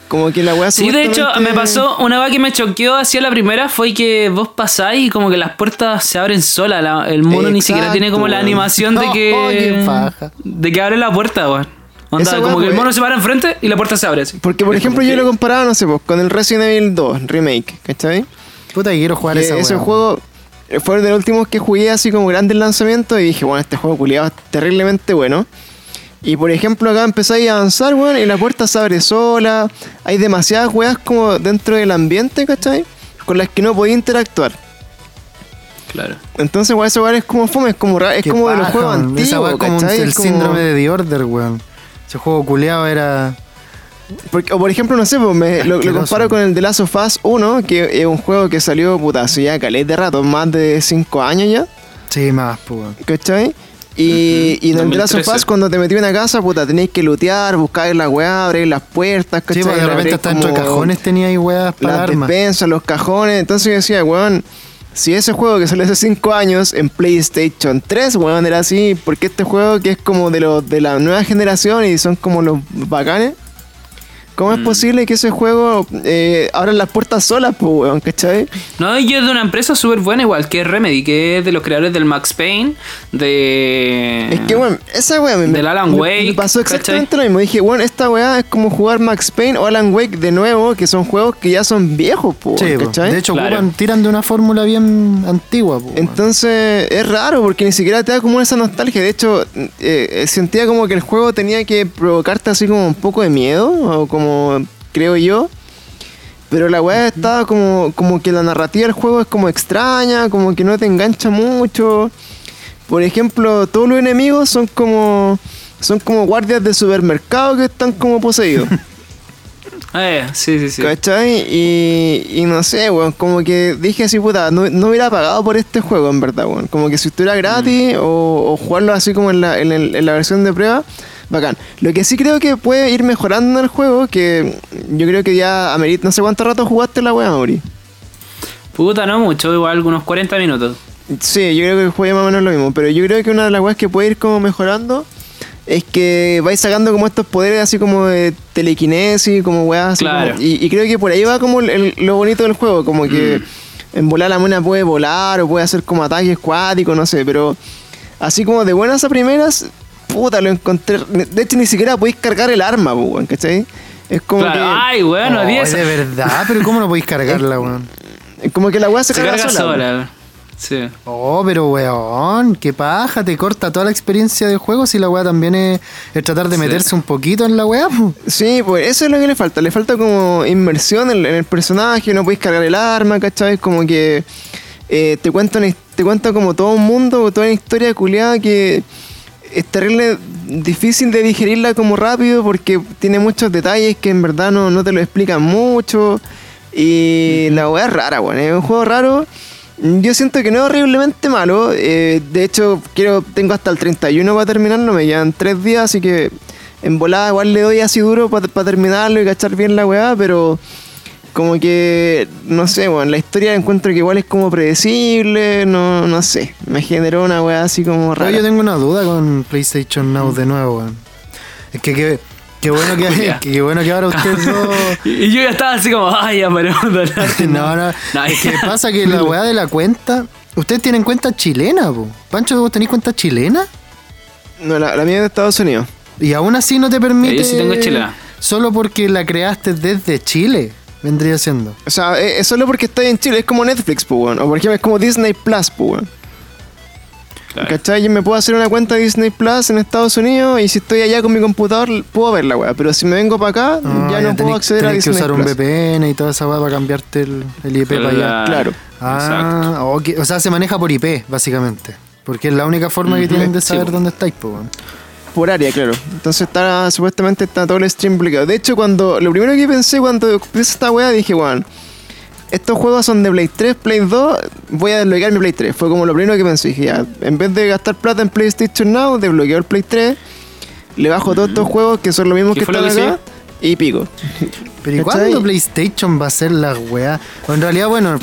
Como que la weá Sí, de hecho, me pasó una vez que me choqueó hacia la primera fue que vos pasáis y como que las puertas se abren solas. la- el mono ni siquiera tiene como la animación de No, que. paja. De que abre la puerta, weón. Onda, Esa como weá, que el mono se para enfrente y la puerta se abre así. Porque, por ejemplo, yo lo comparaba, no sé, pues, con el Resident Evil 2 Remake, ¿cachai? Puta, que quiero jugar Que esa ese weá. juego fue de los últimos que jugué así como grandes lanzamientos y dije, bueno, este juego culiado es terriblemente bueno. Y por ejemplo acá empezáis a avanzar, weón, y la puerta se abre sola. Hay demasiadas weas como dentro del ambiente, ¿cachai? Con las que no podía interactuar. Claro. Entonces, weón, ese weón es como fome, es como, es Qué como de los juegos antiguos, es como el Es como- síndrome de The Order, weón. Ese juego culeado era. Porque- o por ejemplo, no sé, pues, me- lo, comparo con el The Last of Us 1, que es un juego que salió, putazo, ya caleta de rato, más de 5 años ya. Sí, más, pues, weón. ¿Cachai? Y, y en el The Last of 2013. Us, cuando te metí en una casa, puta, tenéis que lootear, buscar la weá, abrir las puertas, Sí, ¿cachai? porque de repente hasta dentro de cajones tenía ahí weas para Las armas. despensas, los cajones. Entonces yo decía, weón, si ese juego que salió hace 5 años en PlayStation 3, weón, era así, porque este juego que es como de, los de la nueva generación y son como los bacanes, ¿Cómo es posible que ese juego eh, abra las puertas solas, pues, weón, ¿cachai? No, y es de una empresa súper buena igual, que Remedy, que es de los creadores del Max Payne, de... Es que, weón, esa weá me, Del Alan me- Wake, me pasó ¿cachai? exactamente lo mismo. Dije, weón, esta weá es como jugar Max Payne o Alan Wake de nuevo, que son juegos que ya son viejos, pues, Sí. ¿cachai? de hecho, Claro. ocupan- tiran de una fórmula bien antigua. po, weón. Entonces es raro porque ni siquiera te da como esa nostalgia. De hecho, eh, eh, sentía como que el juego tenía que provocarte así como un poco de miedo, o como creo yo. Pero la weá estaba como, como que la narrativa del juego es como extraña, como que no te engancha mucho. Por ejemplo, todos los enemigos son como son como guardias de supermercado que están como poseídos. Eh, sí, sí, sí. ¿Cachai? Y, y no sé, weón, como que dije así, puta, no, no hubiera pagado por este juego, en verdad, weón. Como que si estuviera gratis o, o jugarlo así como en la, en, el- en la versión de prueba, bacán. Lo que sí creo que puede ir mejorando en el juego, que yo creo que ya amerita, no sé cuánto rato jugaste la weá, Mauri. Puta, no mucho, igual algunos 40 minutos. Sí, yo creo que juega más o menos lo mismo, pero yo creo que una de las weas que puede ir como mejorando es que vais sacando como estos poderes así como de telequinesis, como weas así Claro. como- y, y creo que por ahí va como el- el- lo bonito del juego, como que en volar la mona puede volar o puede hacer como ataques cuáticos, no sé, pero así como de buenas a primeras, puta, lo encontré. De hecho, ni siquiera podéis cargar el arma, pues, weón, ¿cachai? Es como Claro, que. ay, bueno, Oh, 10. eh, de verdad, pero ¿cómo no podéis cargarla, weón? Como que la wea se, Se carga, carga sola. Sí. Oh, pero weón, qué paja, te corta toda la experiencia del juego si la weá también es, es tratar de Sí. meterse un poquito en la weá. Sí, pues eso es lo que le falta. Le falta como inmersión en, en el personaje, no podéis cargar el arma, ¿cachai? Como que eh, te cuentan te cuenta como todo un mundo, toda una historia culiada que es terrible difícil de digerirla como rápido porque tiene muchos detalles que en verdad no, no te lo explican mucho. Y la weá es rara, weón. Es un juego raro. Yo siento que no es horriblemente malo. eh, de hecho, quiero tengo hasta el 31 para terminarlo. Me quedan 3 días, así que en volada igual le doy así duro para terminarlo y cachar bien la weá, pero como que, no sé, bueno, la historia encuentro que igual es como predecible, no, no sé, me generó una weá así como Pero rara. yo tengo una duda con PlayStation Now de nuevo, weón. Es que qué qué bueno que, que qué bueno que ahora ustedes dos. Y yo ya estaba así como, ay, ya paremos. No, no, No, es que pasa que la weá de la cuenta. Ustedes tienen cuenta chilena, po. Pancho, ¿vos tenés cuenta chilena? No, la, la mía es de Estados Unidos. Y aún así no te permite. Yo sí tengo chilena. Solo porque la creaste desde Chile, vendría siendo. O sea, es, es solo porque estoy en Chile, es como Netflix, pues, weón. O por ejemplo, es como Disney Plus, pues, weón. Claro. ¿Cachai? Yo me puedo hacer una cuenta de Disney Plus en Estados Unidos y si estoy allá con mi computador puedo ver la weá. Pero si me vengo para acá, Ah, ya no puedo tenés- acceder a tenés que Disney usar un Plus. VPN y toda esa weá para cambiarte el, el IP para allá. Claro. Ah, o sea, se maneja por IP, básicamente. Porque es la única forma que tienen de saber dónde estáis, po, weón. Por área, claro. Entonces está, supuestamente está todo el stream bloqueado. De hecho, cuando lo primero que pensé cuando empecé esta weá, dije, weón, estos juegos son de Play 3, Play 2, voy a desbloquear mi Play 3. Fue como lo primero que pensé. Dije, ya, en vez de gastar plata en PlayStation Now, desbloqueo el Play 3, le bajo todos estos juegos que son los mismos ¿Qué que lo están que acá y pico. Pero ¿y cuándo PlayStation va a ser la weá? O en realidad, bueno,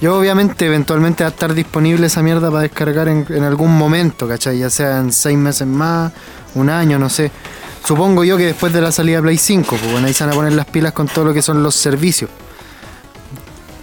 yo obviamente eventualmente va a estar disponible esa mierda para descargar en, en algún momento, ¿cachai? Ya sea en seis meses más, un año, no sé. Supongo yo que después de la salida de Play 5, pues bueno, ahí se van a poner las pilas con todo lo que son los servicios.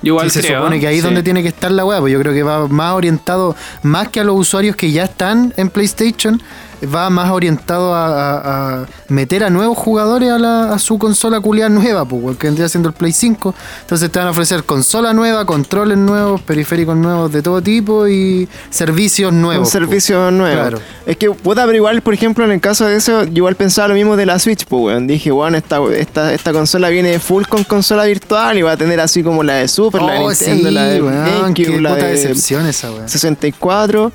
Yo igual Y se creo, supone que ahí es sí. donde tiene que estar la weá, pues yo creo que va más orientado, más que a los usuarios que ya están en PlayStation, va más orientado a, a- a meter a nuevos jugadores a, la- a su consola culiada nueva, pues, que vendría siendo el Play 5. Entonces te van a ofrecer consola nueva, controles nuevos, periféricos nuevos de todo tipo y servicios Un nuevos. pues. servicio nuevo. Claro. Es que puta, pero igual, por ejemplo, en el caso de eso, yo igual pensaba lo mismo de la Switch, pues, weón. Dije, weón, esta, esta, esta consola viene full con consola virtual y va a tener así como la de Super, la de Oh, Nintendo, sí, la de weón, GameCube, la puta de decepción esa weá. 64.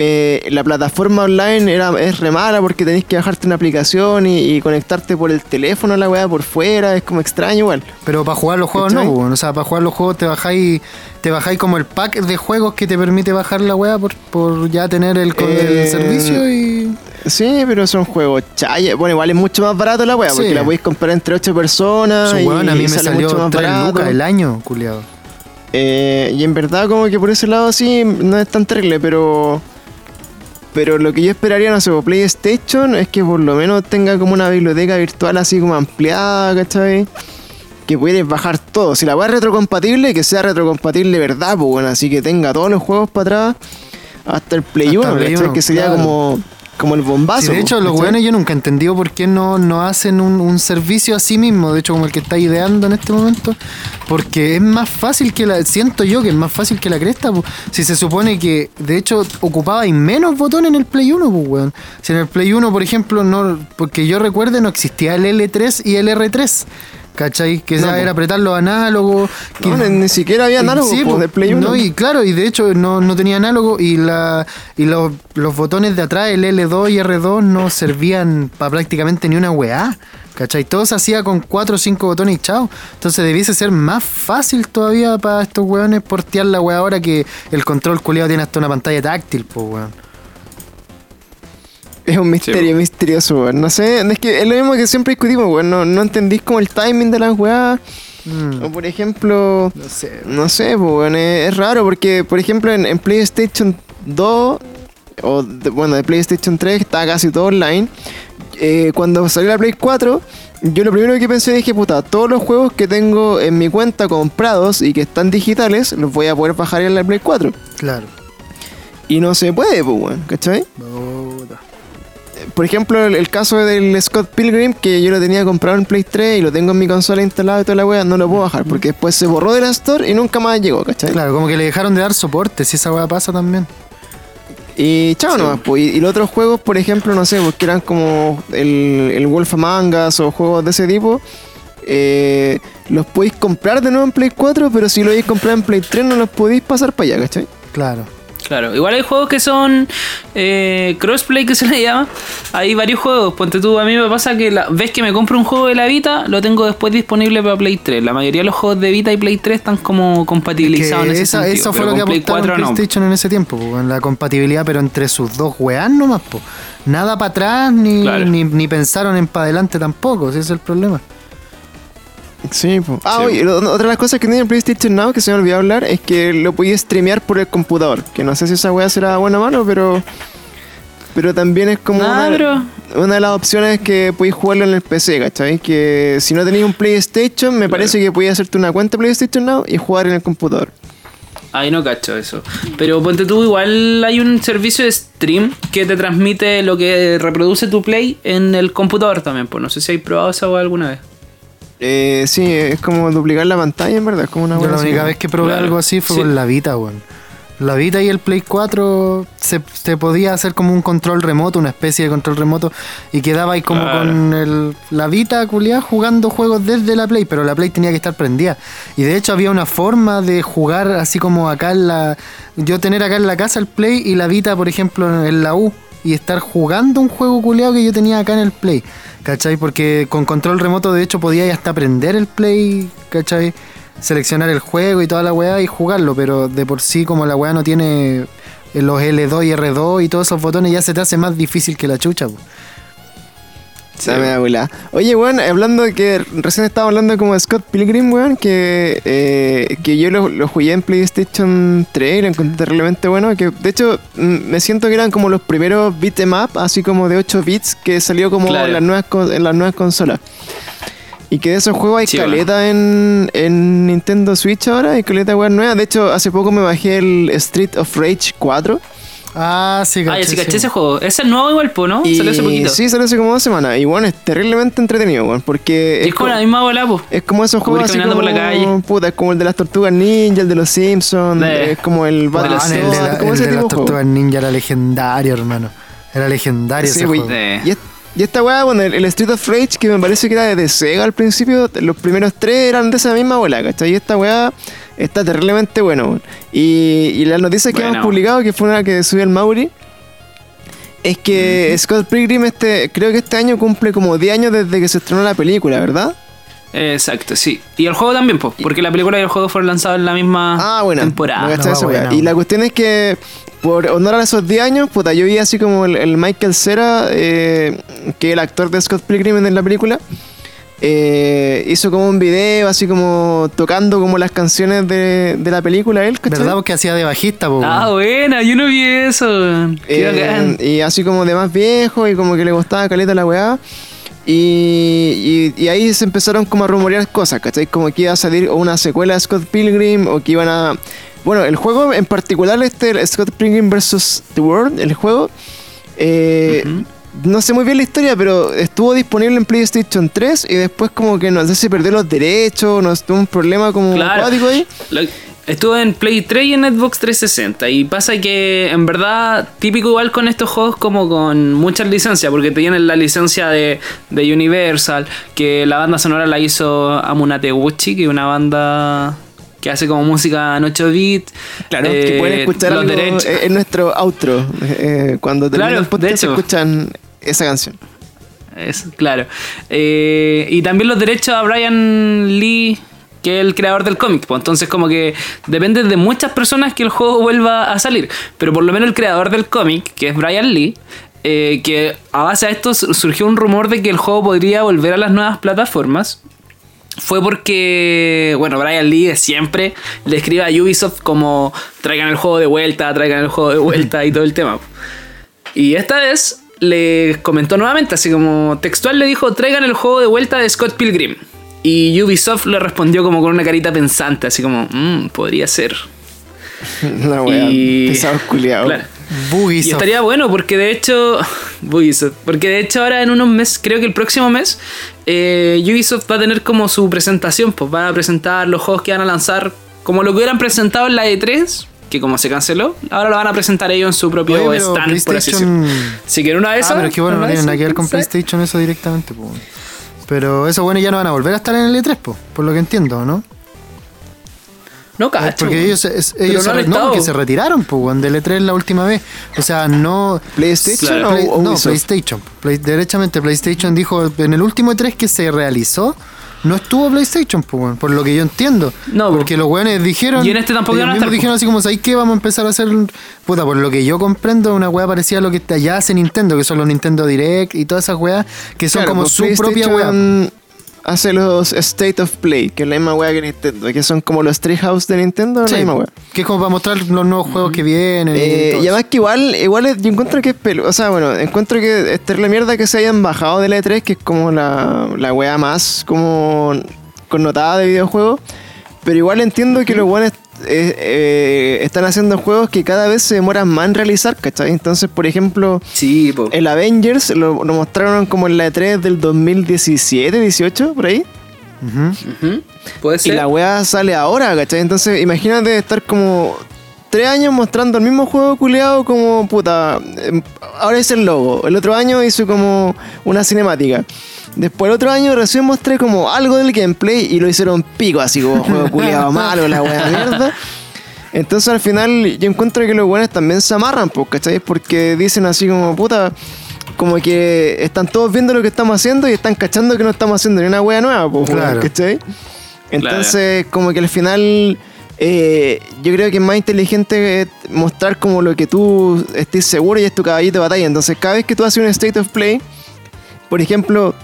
Eh, la plataforma online era, es re mala porque tenéis que bajarte una aplicación y, y conectarte por el teléfono a la weá por fuera, es como extraño igual. Pero para jugar los juegos ¿Cachai? no, weón. o sea, para jugar los juegos te bajáis te bajáis como el pack de juegos que te permite bajar la weá por, por ya tener el, con- el Eh, servicio y... Sí, pero son juegos chaya. Bueno, igual es mucho más barato la weá, Sí. porque la podéis comprar entre 8 personas. Su y, weón a mí me sale salió mucho más 3 barato. lucas el año, culiado. Eh, y en verdad como que por ese lado sí no es tan terrible, pero Pero lo que yo esperaría, no sé, por PlayStation es que por lo menos tenga como una biblioteca virtual así como ampliada, ¿cachai? Que puedes bajar todo. Si la weá es retrocompatible, que sea retrocompatible verdad, pues bueno, así que tenga todos los juegos para atrás hasta el Play Hasta 1, Play ¿cachai? 1, Que sería claro. como, como el bombazo. Sí, de hecho, los weones yo nunca he entendido por qué no, no hacen un, un servicio a sí mismo, de hecho como el que está ideando en este momento, porque es más fácil que la, siento yo que es más fácil que la cresta, po. si se supone que de hecho ocupaba menos botones en el Play 1, pues weón. Si en el Play 1, por ejemplo, no, porque yo recuerde no existía el L3 y el R3. ¿Cachai? Que No, era apretar los análogos. que- No, ni, siquiera había análogo Sí, pues, de Play 1. No, y claro, y de hecho no, no tenía análogo y la y los, los botones de atrás, el L2 y R2, no servían para prácticamente ni una weá. ¿Cachai? Todo se hacía con 4 o 5 botones y chao. Entonces debiese ser más fácil todavía para estos weones portear la weá ahora que el control culiado tiene hasta una pantalla táctil, pues weón. Es un misterio misterioso, weón. No sé, es que es lo mismo que siempre discutimos, weón. No, no entendís como el timing de las weas. Mm, O por ejemplo, no sé. no sé, weón, es, es raro porque, por ejemplo, en, en PlayStation 2, o de- bueno, de PlayStation 3, está casi todo online. Eh, cuando salió la Play 4, yo lo primero que pensé dije, puta, todos los juegos que tengo en mi cuenta comprados y que están digitales, los voy a poder bajar en la Play 4. Claro. Y no se puede, pues, weón, ¿cachai? Puta. Por ejemplo, el, el caso del Scott Pilgrim, que yo lo tenía comprado en Play 3 y lo tengo en mi consola instalado y toda la wea, no lo puedo bajar porque después se borró de la Store y nunca más llegó, ¿cachai? Claro, como que le dejaron de dar soporte, si esa weá pasa también. Y chao nomás, pues. Y, y los otros juegos, por ejemplo, no sé, porque eran como el, el Wolf Among Us o juegos de ese tipo, eh, los podéis comprar de nuevo en Play 4, pero si lo podéis comprar en Play 3 no los podéis pasar para allá, ¿cachai? Claro. Claro, igual hay juegos que son eh, crossplay que se le llama. Hay varios juegos. Ponte tú, a mí me pasa que la vez que me compro un juego de la Vita, lo tengo después disponible para Play 3. La mayoría de los juegos de Vita y Play 3 están como compatibilizados Que en ese esa- sentido, eso fue pero lo que Play apuntaron 4 no. PlayStation en ese tiempo, po, en la compatibilidad, pero entre sus dos weas nomás, po. Nada para atrás, ni, Claro. ni, ni pensaron en para adelante tampoco, ese es el problema. Sí, pues. Ah, Sí, oye, otra de las cosas que tiene el PlayStation Now que se me olvidó hablar es que lo podías streamear por el computador. Que no sé si esa weá será buena o malo, pero. Pero también es como. Ah, una, una de las opciones que podéis jugarlo en el PC, ¿cachai? Que si no tenéis un PlayStation, me parece que podías hacerte una cuenta PlayStation Now y jugar en el computador. Ahí no cacho eso. Pero ponte tú, igual hay un servicio de stream que te transmite lo que reproduce tu Play en el computador también. Pues no sé si hay probado esa weá alguna vez. Eh, sí, es como duplicar la pantalla, en verdad. Es como una Yo weá la única vez que probé Claro. algo así fue Sí. con la Vita, weón. La Vita y el Play 4 se, se podía hacer como un control remoto, una especie de control remoto, y quedaba ahí como Claro. con el, la Vita culiada jugando juegos desde la Play, pero la Play tenía que estar prendida. Y de hecho había una forma de jugar así como acá en la. Yo tener acá en la casa el Play y la Vita, por ejemplo, en la U, y estar jugando un juego culiado que yo tenía acá en el Play. ¿Cachai? Porque con control remoto, de hecho, podía hasta prender el Play, ¿cachai? Seleccionar el juego y toda la weá y jugarlo, pero de por sí, como la weá no tiene los L2 y R2 y todos esos botones, ya se te hace más difícil que la chucha. Da bola. Oye, weón, hablando de que recién estaba hablando como de Scott Pilgrim, weón, que, eh, que yo lo, lo jugué en PlayStation 3 y lo encontré terriblemente bueno. Que de hecho mm, me siento que eran como los primeros beat em up, así como de 8 bits, que salió como Claro. en, las nuevas, en las nuevas consolas. Y que de esos juegos hay Sí, caleta en, en Nintendo Switch ahora, hay caleta weón nueva. De hecho, hace poco me bajé el Street of Rage 4. Ah, sí, Ah, caché, ya sí caché sí. ese juego. Ese es nuevo igual, po, ¿no? Y Salió hace poquito. Sí, salió hace como dos semanas. Y bueno, es terriblemente entretenido, weón, porque... Y es como co- la misma bola, po. Es como esos Como juegos así caminando como, por la calle. Puta, es como el de las tortugas ninja, el de los Simpsons, Eh. es como el Battle Ah, el de, la- el ese de las de tortugas ninja era legendario, hermano. Era legendario Sí, ese güey. juego. Eh. Y, es- y esta weá, bueno, el, el Street of Rage, que me parece que era de Sega al principio, los primeros tres eran de esa misma bola, ¿cachai? Y esta weá está terriblemente bueno. Y, y las noticias que Bueno. hemos publicado, que fue una que subió el Mauri, es que Scott Pilgrim este, creo que este año cumple como 10 años desde que se estrenó la película, ¿verdad? Exacto, sí. Y el juego también, po, porque la película y el juego fueron lanzados en la misma Ah, bueno. temporada. No, cachai No, esa weá. buena. Y la cuestión es que, por honor a esos 10 años, puta, yo vi así como el, el Michael Cera, eh, que es el actor de Scott Pilgrim en la película, eh, hizo como un video así como tocando como las canciones de, de la película él, ¿cachai? ¿Verdad? Porque hacía de bajista, po. Ah, buena, yo no vi eso. Qué Eh, bacán. y así como de más viejo y como que le gustaba caleta la weá. Y, y- y ahí se empezaron como a rumorear cosas, ¿cachai? Como que iba a salir una secuela de Scott Pilgrim o que iban a... Bueno, el juego en particular, este el Scott Pilgrim vs. The World, el juego, eh, no sé muy bien la historia, pero estuvo disponible en PlayStation 3 y después como que no sé si perdió los derechos, no tuvo un problema como Claro. ahí. Lo- Estuvo en Play 3 y en Xbox 360 y pasa que en verdad típico igual con estos juegos como con muchas licencias porque tienen la licencia de, de Universal que la banda sonora la hizo Amunate Gucci que es una banda que hace como música en 8 bits Claro, que Eh, pueden escuchar los algo derechos en nuestro outro. eh, cuando termine Claro, podcast de hecho. escuchan esa canción. Es, claro. Eh, y también los derechos a Brian Lee, que es el creador del cómic. Pues entonces como que depende de muchas personas que el juego vuelva a salir. Pero por lo menos el creador del cómic, que es Brian Lee, eh, que a base de esto su- surgió un rumor de que el juego podría volver a las nuevas plataformas. Fue porque, bueno, Brian Lee siempre le escribe a Ubisoft como traigan el juego de vuelta, traigan el juego de vuelta y todo el tema. Y esta vez le comentó nuevamente, así como textual le dijo, traigan el juego de vuelta de Scott Pilgrim. Y Ubisoft le respondió como con una carita pensante, así como, "Mm, podría ser. La wea, Y- culiados. Claro. Y estaría bueno porque de hecho. Porque de hecho ahora en unos meses, creo que el próximo mes, eh, Ubisoft va a tener como su presentación. Pues van a presentar los juegos que van a lanzar. Como lo que hubieran presentado en la E3. Que como se canceló, ahora lo van a presentar ellos en su propio Oye, pero stand, por así PlayStation- decirlo. Si quieren una de esas. Ah, pero es que bueno, no una de tiene nada que ver con PlayStation eso directamente, po. Pero esos buenos ya no van a volver a estar en el E3, po, por lo que entiendo, ¿no? No, cacho. Porque ellos, es- Pero ellos no se, no, porque se retiraron, pues, del E3 la última vez. O sea, no. ¿PlayStation Claro. o, Play- o no, Ubisoft? PlayStation. Play- derechamente, PlayStation dijo en el último E3 que se realizó. No estuvo PlayStation, pues, por lo que yo entiendo. No, porque los weones dijeron. Y en este tampoco a estar, dijeron así como, ¿sabes qué? Vamos a empezar a hacer. Puta, por lo que yo comprendo, una weá parecida a lo que ya hace Nintendo, que son los Nintendo Direct y todas esas weas, que son Claro, como pues su propia weá. Hace los State of Play, que es la misma wea que Nintendo, que son como los Treehouse de Nintendo, Sí, la misma wea. que es como para mostrar los nuevos juegos que vienen. y Eh, y eso. además que igual, igual es- yo encuentro que es pelu o sea, bueno, encuentro que es terrible mierda que se hayan bajado de la E3, que es como la, la wea más como connotada de videojuegos. Pero igual entiendo que los buenos están haciendo juegos que cada vez se demoran más en realizar, ¿cachai? Entonces, por ejemplo, Sí, po. el Avengers lo, lo mostraron como en la E3 del 2017, 18, por ahí. Puede Y ser. la weá sale ahora, ¿cachai? Entonces, imagínate estar como tres años mostrando el mismo juego culeado como puta. em, Ahora es el logo. El otro año hizo como una cinemática. Después el otro año recién mostré como algo del gameplay y lo hicieron pico, así como juego culeado malo, la weá mierda. Entonces al final yo encuentro que los buenos también se amarran, pues, ¿cachai? Porque dicen así como, puta, como que están todos viendo lo que estamos haciendo y están cachando que no estamos haciendo ni una wea nueva, pues, weón, Claro. ¿cachai? Entonces, como que al final, eh, yo creo que es más inteligente eh, mostrar como lo que tú estés seguro y es tu caballito de batalla. Entonces, cada vez que tú haces un state of play, por ejemplo,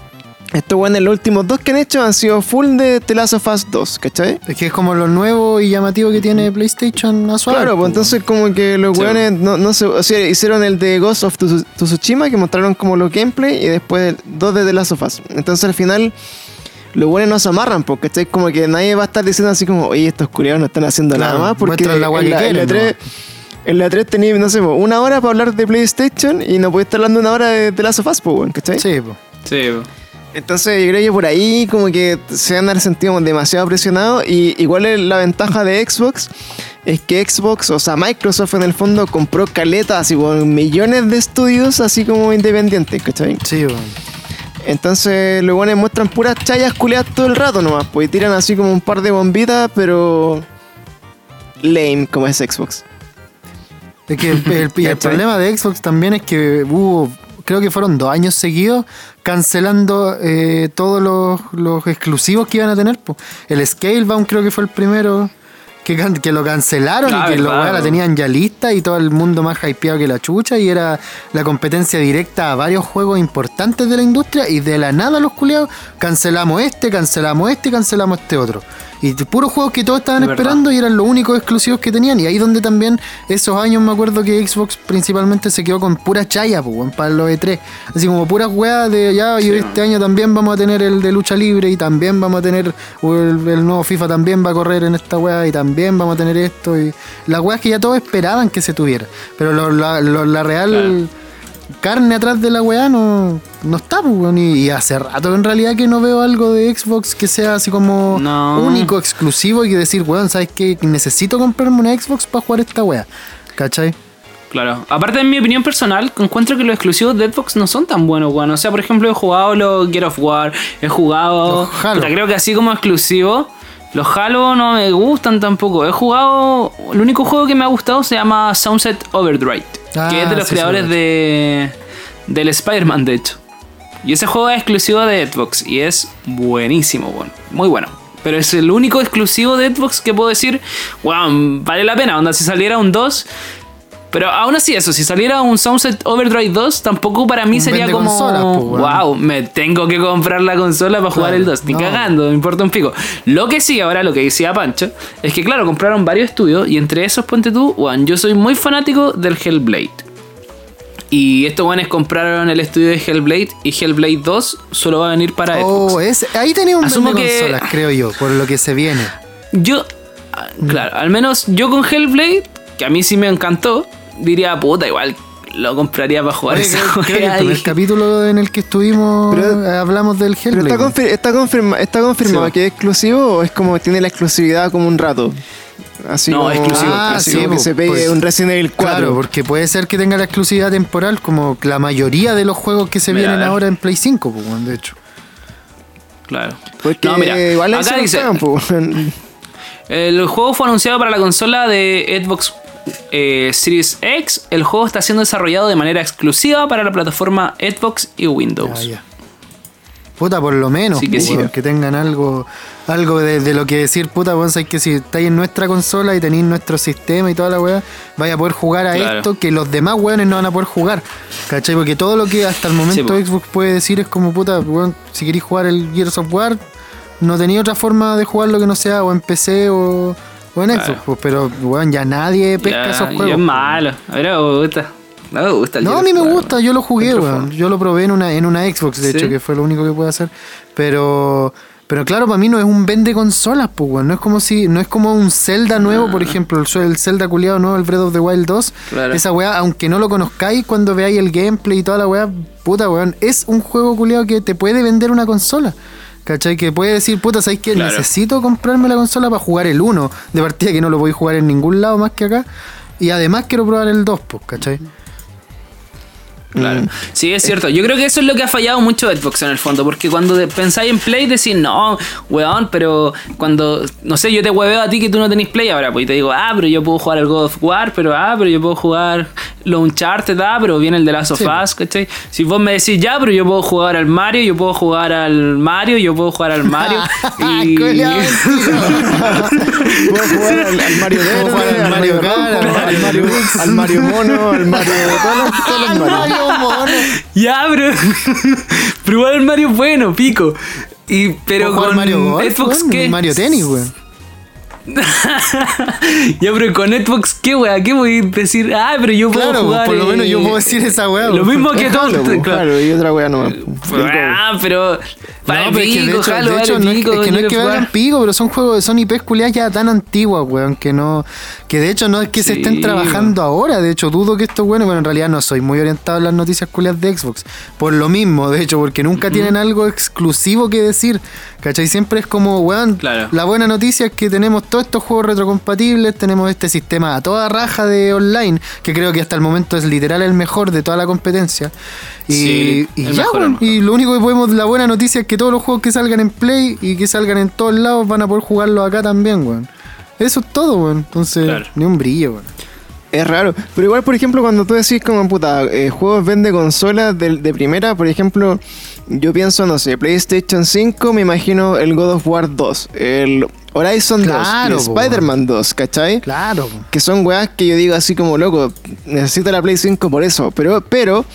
estos buenos, los últimos dos que han hecho han sido full de The Last of Us 2, ¿cachai? Es que es como lo nuevo y llamativo que tiene PlayStation a su Claro, pues entonces como que los Sí. weones no, no se, o sea, hicieron el de Ghost of Tsu- Tsushima que mostraron como los gameplay y después dos de The Last of Us. Entonces al final los weones no se amarran porque ¿cachai? como que nadie va a estar diciendo así como, oye, estos culiados no están haciendo Claro, nada más porque la en que la, en la quieren, 3 en la 3 tenía, no sé, po, una hora para hablar de PlayStation y no puedes estar hablando una hora de The Last of Us, weón, ¿cachai? Sí, po. Sí, po. Entonces yo creo que por ahí como que se han sentido demasiado presionados y igual es la ventaja de Xbox es que Xbox, o sea Microsoft en el fondo compró caletas así con millones de estudios así como independientes, ¿cachai? Sí, po. Entonces los buenos muestran puras chayas culeadas todo el rato nomás, pues y tiran así como un par de bombitas, pero lame como es Xbox. Es que el, el- y problema de Xbox también es que hubo, creo que fueron dos años seguidos cancelando eh, todos los, los exclusivos que iban a tener. po. El Scalebound creo que fue el primero que, can- que lo cancelaron Ah, y que la verdad, weá la tenían ya lista y todo el mundo más hypeado que la chucha y era la competencia directa a varios juegos importantes de la industria y de la nada los culiados cancelamos este, cancelamos este, cancelamos este otro. Y puros juegos que todos estaban esperando y eran los únicos exclusivos que tenían. Y ahí donde también esos años me acuerdo que Xbox principalmente se quedó con pura chaya, pues, para los E3. Así como puras weas de ya, y este año también vamos a tener el de lucha libre y también vamos a tener el, el nuevo FIFA también va a correr en esta wea y también vamos a tener esto. Y las weas que ya todos esperaban que se tuviera. Pero lo- la, lo- la real carne atrás de la weá no, no está, pues, weón. Y, y hace rato en realidad que no veo algo de Xbox que sea así como No. único, exclusivo y que decir, weón, ¿sabes qué? Necesito comprarme una Xbox para jugar esta weá. ¿Cachai? Claro. Aparte, en mi opinión personal, encuentro que los exclusivos de Xbox no son tan buenos, weón. O sea, por ejemplo, he jugado los Gear of War, he jugado. Halo. Puta, creo que así como exclusivo. Los Halo no me gustan tampoco. He jugado. El único juego que me ha gustado se llama Sunset Overdrive. Ah, que es de los sí, creadores sí. de. Del Spider-Man, de hecho. Y ese juego es exclusivo de Xbox. Y es buenísimo, weón. Muy bueno. Pero es el único exclusivo de Xbox que puedo decir, weón, vale la pena. Onda, si saliera un 2. Pero aún así, eso, si saliera un Sunset Overdrive 2, tampoco para mí sería como. consolas, weón. wow, me tengo que comprar la consola para jugar el 2. Ni no. cagando, me importa un pico. Lo que sí, ahora lo que decía Pancho, es que claro, compraron varios estudios y entre esos, ponte tú, weón, yo soy muy fanático del Hellblade. Y estos weones compraron el estudio de Hellblade y Hellblade 2 solo va a venir para Xbox. Oh, es, ahí tenía un Asumo que- consolas, creo yo, por lo que se viene. Yo, ah, claro, al menos yo con Hellblade, que a mí sí me encantó, diría, puta, igual lo compraría para jugar Oye, esa creo, creo que el capítulo en el que estuvimos Pero- eh, hablamos del Pero Hellblade. está, confir- está, confirma- está confirmado Sí. que es exclusivo o es como tiene la exclusividad como un rato. Así No, como, exclusivo. Ah, así sí, como que pues, se pegue pues, un Resident Evil 4. Claro, porque puede ser que tenga la exclusividad temporal como la mayoría de los juegos que se Mira, vienen ahora en Play 5, pues, weón, de hecho. Claro. Porque No, mira, igual acá se dice, pues, weón. el juego fue anunciado para la consola de Xbox eh, Series X. El juego está siendo desarrollado de manera exclusiva para la plataforma Xbox y Windows. Ah, ya. Puta, por lo menos, Sí que pues, sí. que tengan algo algo de, de lo que decir, puta, weón, sabes que si estáis en nuestra consola y tenéis nuestro sistema y toda la weá, vaya a poder jugar a Claro. esto que los demás weones no van a poder jugar. ¿Cachai? Porque todo lo que hasta el momento Sí. Xbox puede decir es como, puta, weón, si queréis jugar el Gears of War, no tenéis otra forma de jugarlo que no sea o en PC o, o en Xbox, Claro. pues, pero, weón, ya nadie pesca Ya, esos juegos. es pues. malo. A mí no me gusta. No me gusta el No, a mí me gusta, yo lo jugué, weón. Yo lo probé en una, en una Xbox, de ¿Sí? hecho, que fue lo único que pude hacer. Pero, pero claro, para mí no es un vende consolas, pues, weón. No es como si, no es como un Zelda nuevo, por ejemplo, el, el Zelda culiado nuevo, el Breath of the Wild 2. Claro. Esa weá, aunque no lo conozcáis, cuando veáis el gameplay y toda la weá, puta, weón, es un juego culiado que te puede vender una consola. ¿Cachai? Que puede decir, puta, ¿sabes qué? Claro. Necesito comprarme la consola para jugar el 1 de partida que no lo voy a jugar en ningún lado más que acá. Y además quiero probar el 2, pues, ¿cachai? Claro. Mm. Sí, es cierto. Yo creo que eso es lo que ha fallado mucho Xbox en el fondo. Porque cuando pensáis en Play, decís, no, weón, pero cuando, no sé, yo te hueveo a ti que tú no tenés Play ahora, pues y te digo, ah, pero yo puedo jugar al God of War, pero ah, pero yo puedo jugar los Uncharted, ah, pero viene el de Last of Sí. Us, ¿cachai? Si vos me decís, ya, pero yo puedo jugar al Mario, yo puedo jugar al Mario, yo puedo jugar al Mario. y... Puedo jugar al, al Mario Puedo Verde, jugar al Mario Kart, al Mario Mono, al Mario. Todos los, todos los Mario. Ya, pero. pero igual el Mario es bueno, pico. Y, pero con Mario Golf, Xbox, ¿qué? Mario Tenis, weón. ya, pero con Xbox, ¿qué wea? ¿Qué voy a decir? Ah, pero yo puedo Claro, jugar. por lo eh, menos yo puedo decir esa weá. Lo weón. mismo que todo. Pues, claro. claro, y otra wea nomás. Ah, pero. No, es que de hecho, de vale, no es, pico, es que no es que valgan pico, pero son juegos, son IPs culiadas ya tan antiguas, weón, que no, que de hecho no es que se estén trabajando ahora, de hecho dudo que esto es bueno, bueno, en realidad no soy muy orientado en las noticias culiadas de Xbox, por lo mismo, de hecho, porque nunca tienen algo exclusivo que decir, ¿cachai? Siempre es como, weón, Claro. la buena noticia es que tenemos todos estos juegos retrocompatibles, tenemos este sistema a toda raja de online, que creo que hasta el momento es literal el mejor de toda la competencia. Y, Sí, y el ya, mejor. y lo único que podemos, la buena noticia es que todos los juegos que salgan en Play y que salgan en todos lados van a poder jugarlos acá también, weón. Eso es todo, weón. Entonces, Claro. ni un brillo, weón. Es raro. Pero igual, por ejemplo, cuando tú decís como puta, eh, juegos vende consolas de, de primera, por ejemplo, yo pienso, no sé, PlayStation 5, me imagino el God of War 2. El Horizon Claro, 2 y Spider-Man 2, ¿cachai? Claro. Que son weas que yo digo así como loco, necesito la Play 5 por eso. Pero, pero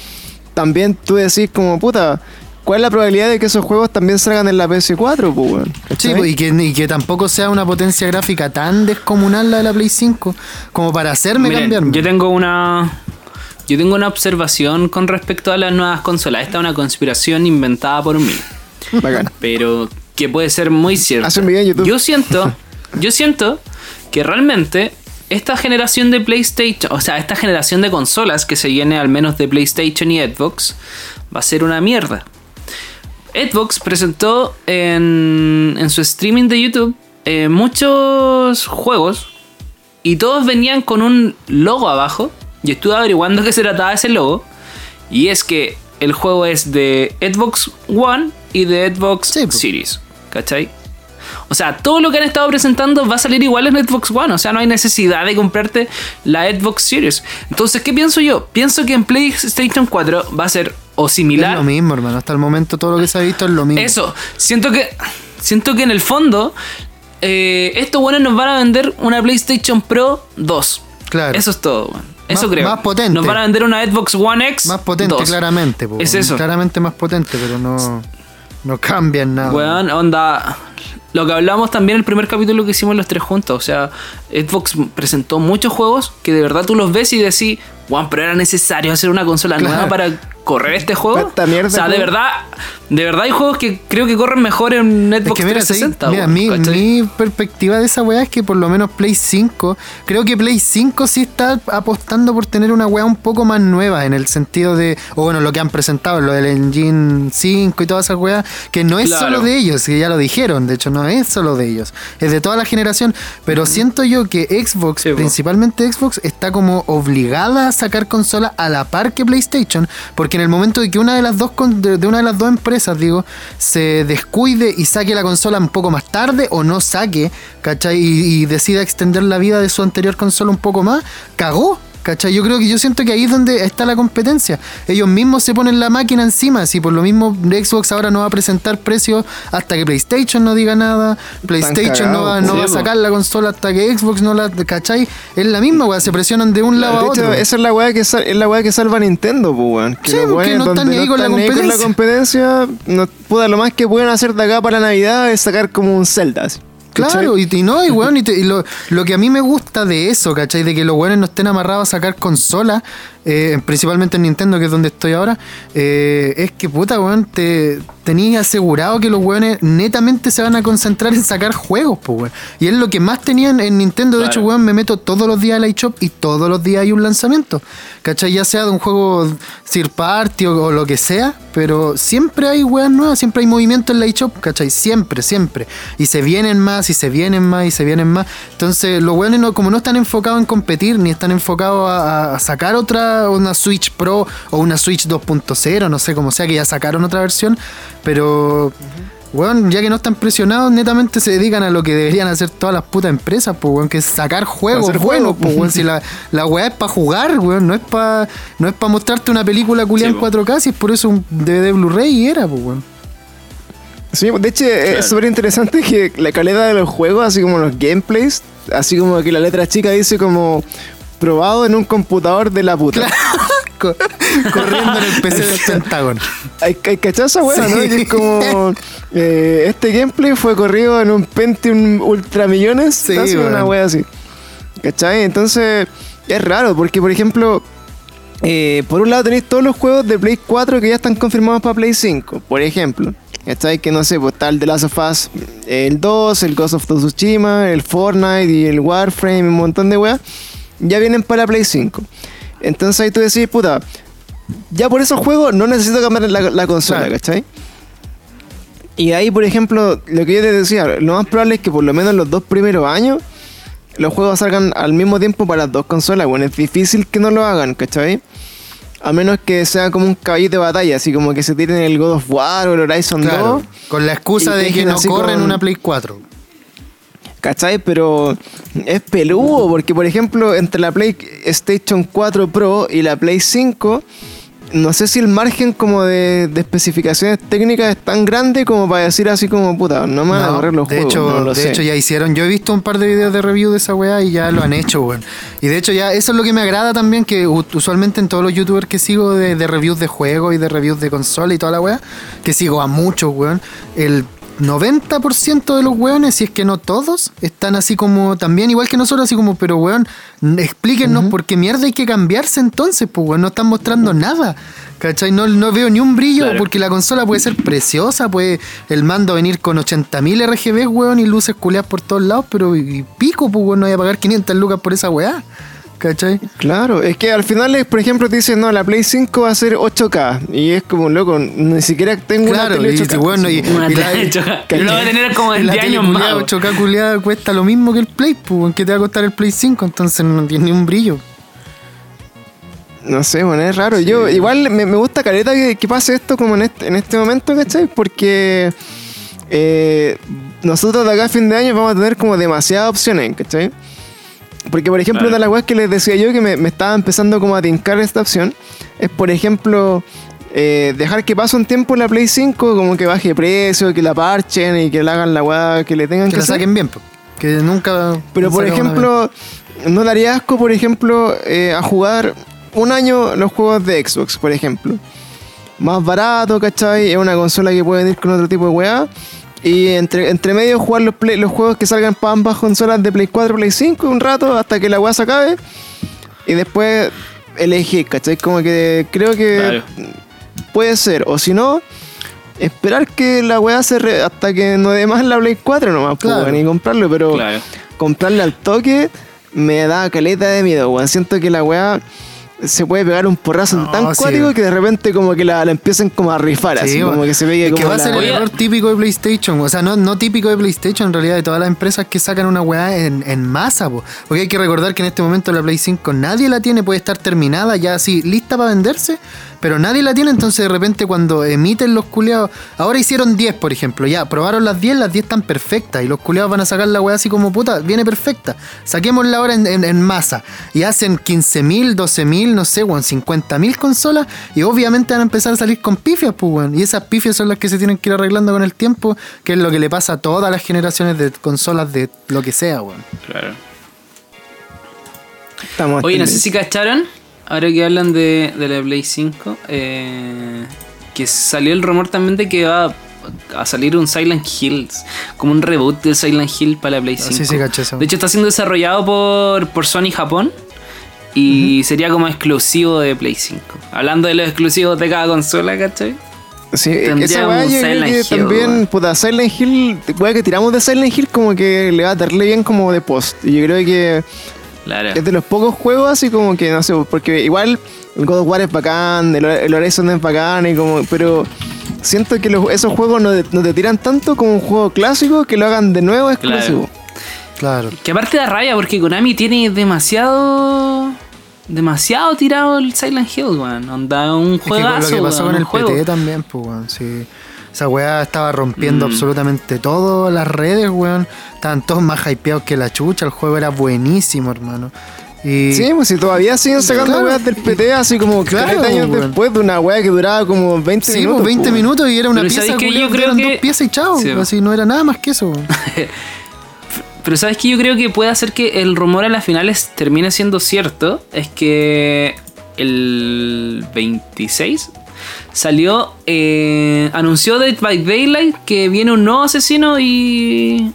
también tú decís como puta, ¿cuál es la probabilidad de que esos juegos también salgan en la PS4, pues, weón? Sí, pues, y que, y que tampoco sea una potencia gráfica tan descomunal la de la Play 5 como para hacerme Miren, cambiarme. Yo tengo una. Yo tengo una observación con respecto a las nuevas consolas. Esta es una conspiración inventada por mí. Bacán. Pero que puede ser muy cierta. Haz un video en YouTube. Yo siento. Yo siento que realmente. Esta generación de PlayStation, o sea, esta generación de consolas que se viene al menos de PlayStation y Xbox, va a ser una mierda. Xbox presentó en, en su streaming de YouTube eh, muchos juegos y todos venían con un logo abajo. Y estuve averiguando qué se trataba ese logo. Y es que el juego es de Xbox One y de Xbox Sí, pues. Series. ¿Cachai? O sea, todo lo que han estado presentando va a salir igual en Xbox One. O sea, no hay necesidad de comprarte la Xbox Series. Entonces, ¿qué pienso yo? Pienso que en PlayStation 4 va a ser o Es similar lo mismo, hermano. Hasta el momento todo lo que se ha visto es lo mismo. eso, siento que siento que en el fondo eh, estos buenos nos van a vender una PlayStation Pro 2. Claro. Eso es todo, weón. Eso Más- creo. más potente. Nos van a vender una Xbox One X. Más potente, 2. claramente. po, Es eso. Claramente más potente, pero no, no cambian nada. Weón, onda. Lo que hablamos también en el primer capítulo que hicimos los tres juntos. O sea, Xbox presentó muchos juegos que de verdad tú los ves y decís, weón, pero era necesario hacer una consola Claro. nueva para correr este juego. Mierda, o sea, de verdad, de verdad hay juegos que creo que corren mejor en Es Xbox que mira, 360. sí, mira, weón, mi, perspectiva de esa weá es que por lo menos Play 5, creo que Play 5 sí está apostando por tener una weá un poco más nueva en el sentido de, o bueno, lo que han presentado, lo del Engine 5 y todas esas weas, que no es Claro. solo de ellos, que ya lo dijeron, de hecho no es solo de ellos, es de toda la generación, pero siento yo que Xbox, Sí, principalmente Xbox, está como obligada a sacar consola a la par que PlayStation, porque en el momento de que una de las dos de una de las dos empresas, digo, se descuide y saque la consola un poco más tarde o no saque, ¿cachai? Y, y decida extender la vida de su anterior consola un poco más, cagó. ¿Cachai? Yo creo que yo siento que ahí es donde está la competencia. Ellos mismos se ponen la máquina encima. Si por lo mismo Xbox ahora no va a presentar precios hasta que PlayStation no diga nada. PlayStation no va, no va a po. sacar la consola hasta que Xbox no la. ¿Cachai? Es la misma, weá. Se presionan de un lado a otro. hecho, esa es la weá que, sal- es la weá que salva a Nintendo, pues, weón. Sí, porque no están ni ahí con la con competencia. no, puta, lo más que pueden hacer de acá para la Navidad es sacar como un Zelda. Claro, y, y no, y weón, y, te- y lo, lo que a mí me gusta de eso, ¿cachai? De que los weones no estén amarrados a sacar consolas, eh, principalmente en Nintendo, que es donde estoy ahora, eh, es que puta, weón, te tenías asegurado que los weones netamente se van a concentrar en sacar juegos, pues, weón. Y es lo que más tenían en Nintendo. De Claro. hecho, weón, me meto todos los días al iShop y todos los días hay un lanzamiento, ¿cachai? Ya sea de un juego third party o, o lo que sea, pero siempre hay weas nuevas, siempre hay movimiento en la eShop, ¿cachai? Siempre, siempre. Y se vienen más, y se vienen más, y se vienen más. Entonces, los weones, no, como no están enfocados en competir, ni están enfocados a, a sacar otra, una Switch Pro o una Switch 2.0, no sé cómo sea, que ya sacaron otra versión, pero. Weón, ya que no están presionados, netamente se dedican a lo que deberían hacer todas las putas empresas, pues, weón, que es sacar juegos buenos, juegos, pues, weón. Si la, la weá es para jugar, weón, no es para no es para mostrarte una película culiada Sí, en 4K, si es por eso un DVD Blu-ray y era, pues, weón. Sí, de hecho Claro. es súper interesante que la calidad de los juegos, así como los gameplays, así como que la letra chica dice como probado en un computador de la puta. Co- corriendo en el PC del Pentágono. Hay, hay cachado esa wea, ¿no? Sí. Que es como eh, este gameplay fue corrido en un Pentium Ultramillones, Sí, así, una wea así. ¿Cachai? Entonces es raro porque, por ejemplo, eh, por un lado tenéis todos los juegos de Play 4 que ya están confirmados para Play 5, por ejemplo. ¿Cachai? Que no sé, pues está el The Last of Us, el 2, el Ghost of Tsushima, el Fortnite y el Warframe, un montón de weas, ya vienen para Play 5. Entonces ahí tú decís, puta, ya por esos juegos no necesito cambiar la, la consola, Claro. ¿cachai? Y ahí, por ejemplo, lo que yo te decía, lo más probable es que por lo menos los dos primeros años los juegos salgan al mismo tiempo para las dos consolas. Bueno, es difícil que no lo hagan, ¿cachai? A menos que sea como un caballito de batalla, así como que se tiren el God of War o el Horizon Claro, 2, con la excusa de que no así corre en con- una Play 4. ¿cachai? Pero es peludo, porque por ejemplo, entre la PlayStation 4 Pro y la Play 5 no sé si el margen como de, de especificaciones técnicas es tan grande como para decir así como puta, no me van a No, correr los de juegos. hecho, no lo de sé. hecho ya hicieron. Yo he visto un par de videos de review de esa weá y ya lo han hecho, weón. Y de hecho ya eso es lo que me agrada también, que usualmente en todos los youtubers que sigo de, de reviews de juegos y de reviews de consola y toda la weá, que sigo a muchos, weón, el 90% de los weones, si es que no todos, están así como también igual que nosotros, así como, pero weón, explíquenos por qué mierda hay que cambiarse entonces, pues weón, no están mostrando nada. ¿Cachai? No, no veo ni un brillo Claro. porque la consola puede ser preciosa, puede el mando venir con 80.000 RGB, weón, y luces culeadas por todos lados, pero y pico, pues weón, no voy a pagar 500 lucas por esa weá. ¿Cachai? Claro, es que al final, es, por ejemplo, te dicen, no, la Play 5 va a ser 8K. Y es como, loco, ni siquiera tengo Claro, una tele y, 8K. bueno, y, y la, tele 8K. Y lo va a tener como en y la 10 tele años más, culiada, weón. 8K culiada cuesta lo mismo que el Play, pues, que te va a costar el Play 5, entonces no tiene ni un brillo. No sé, bueno, es raro. Yo igual me, me gusta careta que, que pase esto como en este, en este momento, ¿cachai? Porque eh, nosotros de acá a fin de año vamos a tener como demasiadas opciones, ¿cachai? Porque, por ejemplo, de las weas que les decía yo que me, me estaba empezando como a tincar esta opción es, por ejemplo, eh, dejar que pase un tiempo la Play 5, como que baje precio, que la parchen y que le hagan la wea que le tengan Que que, la hacer. saquen bien. Que nunca. Pero por ejemplo, ¿no daría asco, por ejemplo, eh, a jugar un año los juegos de Xbox, por ejemplo? Más barato, ¿cachai? Es una consola que puede venir con otro tipo de weá. Y entre, entre medio jugar los, play- los juegos que salgan para ambas consolas de Play 4 Play 5 un rato hasta que la weá se acabe. Y después elegir, ¿cachai? Como que creo que Claro. puede ser. O si no, esperar que la weá se... re- hasta que no dé más la Play 4 nomás, pues, Claro. weón, y comprarlo. Pero Claro. comprarle al toque me da caleta de miedo, weón. Siento que la weá se puede pegar un porrazo No, tan sí. cuático que de repente como que la, la empiecen como a rifar, Sí, así bueno. como que se pegue Es que como va a ser el error típico de PlayStation. O sea, no, no típico de PlayStation, en realidad, de todas las empresas que sacan una weá en, en masa. po. Porque hay que recordar que en este momento la Play 5 nadie la tiene, puede estar terminada, ya así, lista para venderse. Pero nadie la tiene, entonces de repente cuando emiten los culeados. Ahora hicieron 10, por ejemplo, ya, probaron las 10, las 10 están perfectas. Y los culeados van a sacar la weá así como puta, viene perfecta. Saquémosla ahora en, en- en masa. Y hacen 15.000, 12.000, no sé, weón, 50.000 consolas. Y obviamente van a empezar a salir con pifias, pues, weón. Y esas pifias son las que se tienen que ir arreglando con el tiempo, que es lo que le pasa a todas las generaciones de consolas de lo que sea, weón. Claro. Estamos Oye, no sé si cacharon, ahora que hablan de, de la Play 5, eh, que salió el rumor también de que va a salir un Silent Hills, como un reboot del Silent Hill para la Play 5. Ah, sí, sí, caché eso. De hecho, está siendo desarrollado por, por Sony Japón y sería como exclusivo de Play 5. Hablando de los exclusivos de cada consola, ¿cachai? Sí, Tendría esa weá yo creo Silent que Hill, también, weón. puta, Silent Hill, weá que tiramos de Silent Hill como que le va a darle bien como de post. Y yo creo que Claro. es de los pocos juegos así como que, no sé, porque igual el God of War es bacán, el, el Horizon es bacán, y como, pero siento que los- esos juegos no, no te tiran tanto como un juego clásico, que lo hagan de nuevo exclusivo. Claro. Que aparte da rabia porque Konami tiene demasiado. Demasiado tirado el Silent Hill, weón. Onda un Es que con juegazo. lo que pasó weón, con el juego. PT también, pues, weón, sí. Esa weá estaba rompiendo Mm. absolutamente todo las redes, weón. Estaban todos más hypeados que la chucha. El juego era buenísimo, hermano. Y Sí, pues si todavía siguen sacando Claro. weas del PT así como Claro, 40 años weón. después de una wea que duraba como 20 Sí, minutos. pues 20 pues. minutos y era una Pero pieza, creo eran que- dos piezas y chao. Sí, así no era nada más que eso. weón. Pero sabes que yo creo que puede hacer que el rumor a las finales termine siendo cierto. Es que el 26 salió, eh, anunció Dead by Daylight que viene un nuevo asesino y...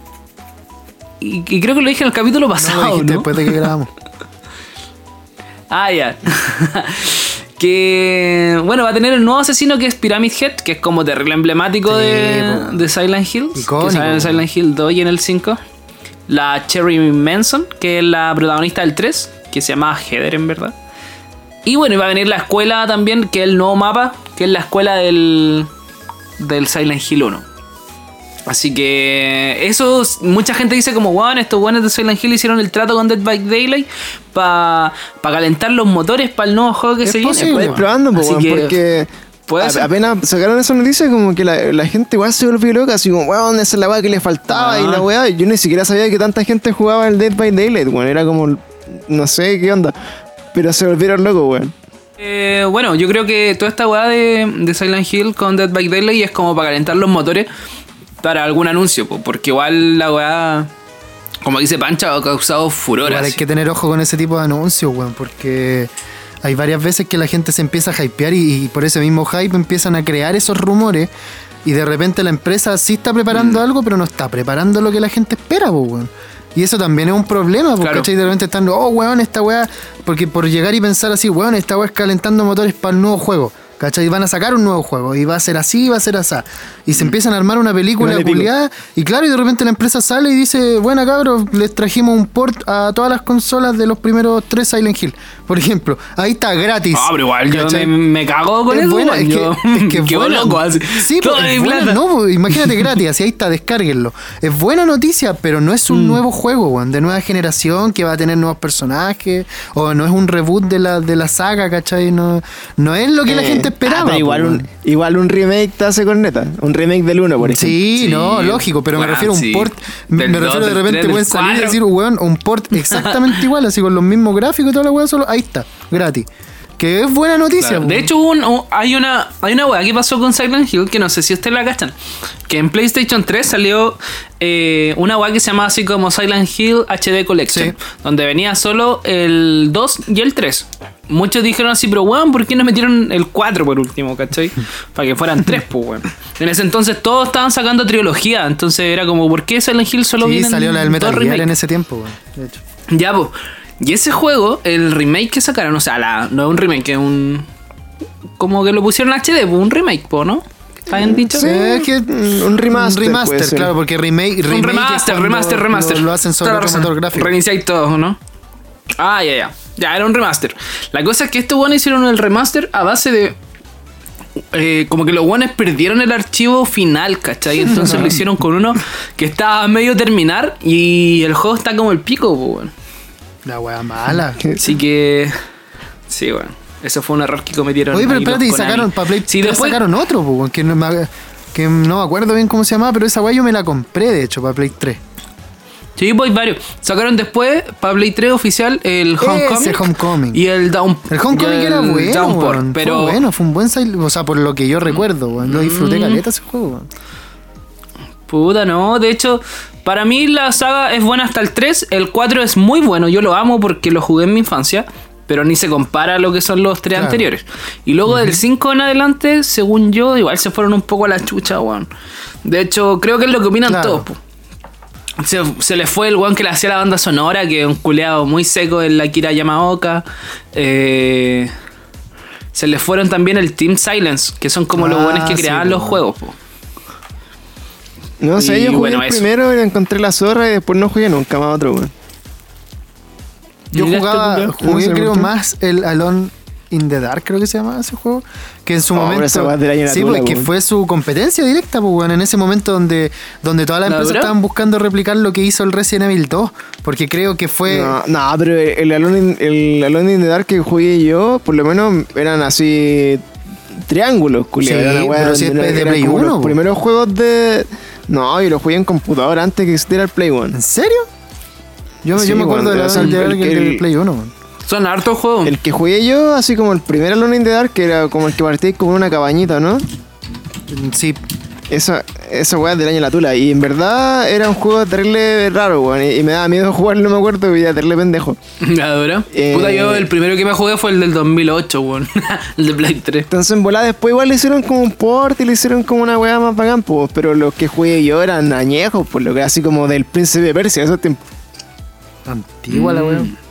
Y, y creo que lo dije en el capítulo No, lo pasado, dijiste ¿no? después de que grabamos. Ah, ya. que bueno, va a tener el nuevo asesino que es Pyramid Head, que es como terrible emblemático Sí, de, Silent Hill. Icónico, que sale en. Silent Hill 2 y en el 5. La Cherry Manson, que es la protagonista del 3, que se llama Heather en verdad. Y bueno, y va a venir la escuela también, que es el nuevo mapa, que es la escuela del, del Silent Hill 1. Así que eso, mucha gente dice como, wow, estos buenos de Silent Hill hicieron el trato con Dead by Daylight para calentar los motores para el nuevo juego que Es se viene. posible. Puedes probando, po, Así weón, que porque a- apenas sacaron esa noticia, como que la, la gente igual se volvió loca, así como, weón, esa es la weá que le faltaba Ah. y la weá. Yo ni siquiera sabía que tanta gente jugaba el Dead by Daylight, weón. Era como, no sé qué onda, pero se volvieron locos, weón. Eh, bueno, yo creo que toda esta weá de, de Silent Hill con Dead by Daylight es como para calentar los motores para algún anuncio, po, porque igual la weá, como dice Pancha, ha causado furor. Igual hay que tener ojo con ese tipo de anuncios, weón, porque hay varias veces que la gente se empieza a hypear y, y por ese mismo hype empiezan a crear esos rumores y de repente la empresa sí está Mm. preparando algo, pero no está preparando lo que la gente espera, weón. Y eso también es un problema, porque Claro. de repente están, oh, weón, esta weá, porque por llegar y pensar así, weón, esta weá es calentando motores para el nuevo juego. ¿Cachai? Van a sacar un nuevo juego y va a ser así, va a ser así. Y se empiezan a armar una película Vale, pico. culiada y claro, y de repente la empresa sale y dice, bueno cabros, les trajimos un port a todas las consolas de los primeros tres Silent Hill. Por ejemplo, ahí está gratis. Ah, pero igual yo me, me cago con Es eso. buena, es que, es que es quedo buena. loco así. Sí, Toda mi es buena, plata. no, pues, imagínate gratis, así ahí está, descárguenlo. Es buena noticia, pero no es un Mm. nuevo juego, weón, de nueva generación que va a tener nuevos personajes, o no es un reboot de la, de la saga, ¿cachai? No, no es lo que la Eh, gente ah, esperaba. pero igual, un, igual un remake te hace corneta. Un remake del 1, por ejemplo. Sí, Sí, no, lógico, pero me refiero a un sí. port. Me, Del me refiero dos, de repente tres, pueden salir y decir, weón, un port exactamente igual, así con los mismos gráficos y toda la weá, solo ahí está, gratis. Que es buena noticia. Claro. De hecho, un- un- hay una hay una weá que pasó con Silent Hill que no sé si ustedes la cachan. Que en PlayStation 3 salió eh, una weá que se llama así como Silent Hill HD Collection. Sí. Donde venía solo el 2 y el 3. Muchos dijeron así, pero weón, ¿por qué no metieron el 4 por último, cachai? Para que fueran 3, pues weón. En ese entonces todos estaban sacando trilogía. Entonces era como, ¿por qué Silent Hill solo sí, viene salió la del Metal Gear en ese tiempo, weón, de hecho. Ya, pues. Y ese juego, el remake que sacaron, o sea, la, no es un remake, es un. Como que lo pusieron en HD, un remake, po, ¿no? ¿Está bien dicho? Sí, es que un- remaster Un remaster, claro, porque remake, remake un remaster, remaster, remaster. Lo, lo hacen sobre motor gráfico. Reiniciáis todo, ¿no? Ah, ya, ya. Ya, era un remaster. La cosa es que estos buenos hicieron el remaster a base de. eh, como que los buenos perdieron el archivo final, ¿cachai? Entonces lo hicieron con uno que estaba a medio terminar y el juego está como el pico, pues, weón. La weá mala. Así que. Sí, bueno. Eso fue un error que cometieron. Oye, pero espérate, y sacaron para Play Sí, 3 después. sacaron otro, weón, que no, me, que no me acuerdo bien cómo se llamaba, pero esa weá yo me la compré, de hecho, para Play 3. Sí, pues varios. Sacaron después para Play 3 oficial el Homecoming. Homecoming. Y el Down. El Homecoming el era bueno, pero. Fue bueno, fue un buen Silent- o sea, por lo que yo recuerdo, weón. Lo disfruté Mm. caleta ese juego, weón. Puta, no. De hecho, para mí la saga es buena hasta el 3. El 4 es muy bueno. Yo lo amo porque lo jugué en mi infancia. Pero ni se compara a lo que son los tres Claro. anteriores. Y luego del 5 en adelante, según yo, igual se fueron un poco a la chucha, weón. De hecho, creo que es lo que opinan Claro. todos, po. Se, se le fue el weón que le hacía la banda sonora, que es un culeado muy seco en la Kira Yamaoka. Eh, se le fueron también el Team Silence, que son como los Ah, buenos que sí, creaban los juegos, po. No sé, Y yo jugué bueno, el primero y encontré la zorra y después no jugué nunca más otro, weón. Yo ¿Llegaste jugaba, jugué sé, creo más el Alone in the Dark, creo que se llama ese juego. Que en su Oh, momento. sí, pues, que fue su competencia directa, pues, weón, en ese momento donde, donde todas las ¿La empresas dura? estaban buscando replicar lo que hizo el Resident Evil 2. Porque creo que fue. No, no, pero el Alone, in, el Alone in the Dark que jugué yo, por lo menos eran así triángulos, culiao. Sí, pero si es de eran Play como 1, Los po. primeros juegos de. No, yo los jugué en computadora antes que existiera el Play One. ¿En serio? Yo, Sí, yo me acuerdo de the el- del Play 1, weón. Son hartos juegos. El que jugué yo, así como el primer Alone in the Dark, que era como el que partí como en una cabañita, ¿no? Sí, Esa, esa weá es del año la tula. Y en verdad era un juego terrible raro, weón. Y, y me daba miedo jugarlo, no me acuerdo, y ya terrible pendejo. ¿La dura? Eh, Puta, yo el primero que me jugué fue el del 2008, weón. el de Play 3. Entonces en volada después igual le hicieron como un port y le hicieron como una weá más bacán, pues, pero los que jugué yo eran añejos, por lo que era así como del príncipe de Persia, esos tiempos. antigua la weón.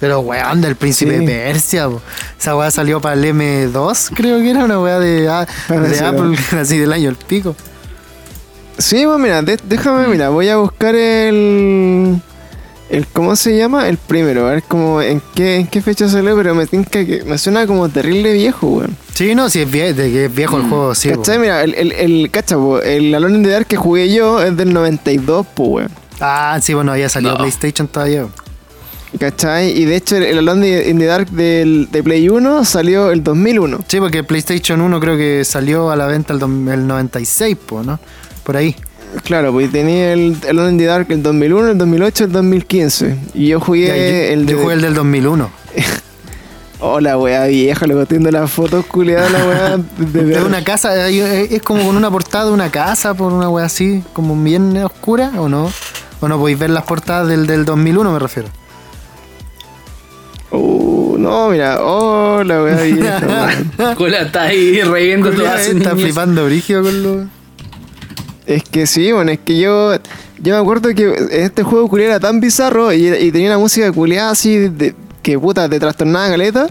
Pero weón, del príncipe Sí. de Persia, po. esa weá salió para el M2, creo que era una weá de, a- de Apple, así del año el pico. Sí, pues mira, de- déjame, mira, voy a buscar el... el ¿Cómo se llama? El primero, a ver cómo, en qué, en qué fecha salió, pero me tinca que me suena como terrible viejo, weón. Sí, no, si es, vie- de que es viejo el juego, sí. ¿Cachai? Mira, el, el, el, cacha, po, el Alone in the Dark que jugué yo es del 92, pues, weón. Ah, sí, bueno, salió No. PlayStation todavía. ¿Cachai? Y de hecho el, Alone in the Dark del, de Play 1 salió el 2001. Sí, porque PlayStation 1 creo que salió a la venta el, el 96, po, ¿no? Por ahí. Claro, pues tenía el Alone in the Dark el 2001, el 2008, el 2015. Y yo jugué Ya, yo, el, yo de- jugué el del 2001. Hola, weá vieja, luego teniendo las fotos culiadas, la weá. De Es ver- una casa, eh, es como con una portada de una casa, por una wea así, como bien oscura, ¿o no? ¿O no podéis ver las portadas del, del 2001, me refiero? Uh, no, mira, hola, weá vieja. weón. Cola está ahí reviendo sus está flipando brígido con lo... Es que sí, bueno, es que yo. Yo me acuerdo que este juego culiado era tan bizarro y, y tenía una música culiada así de, que puta te trastornaba caleta.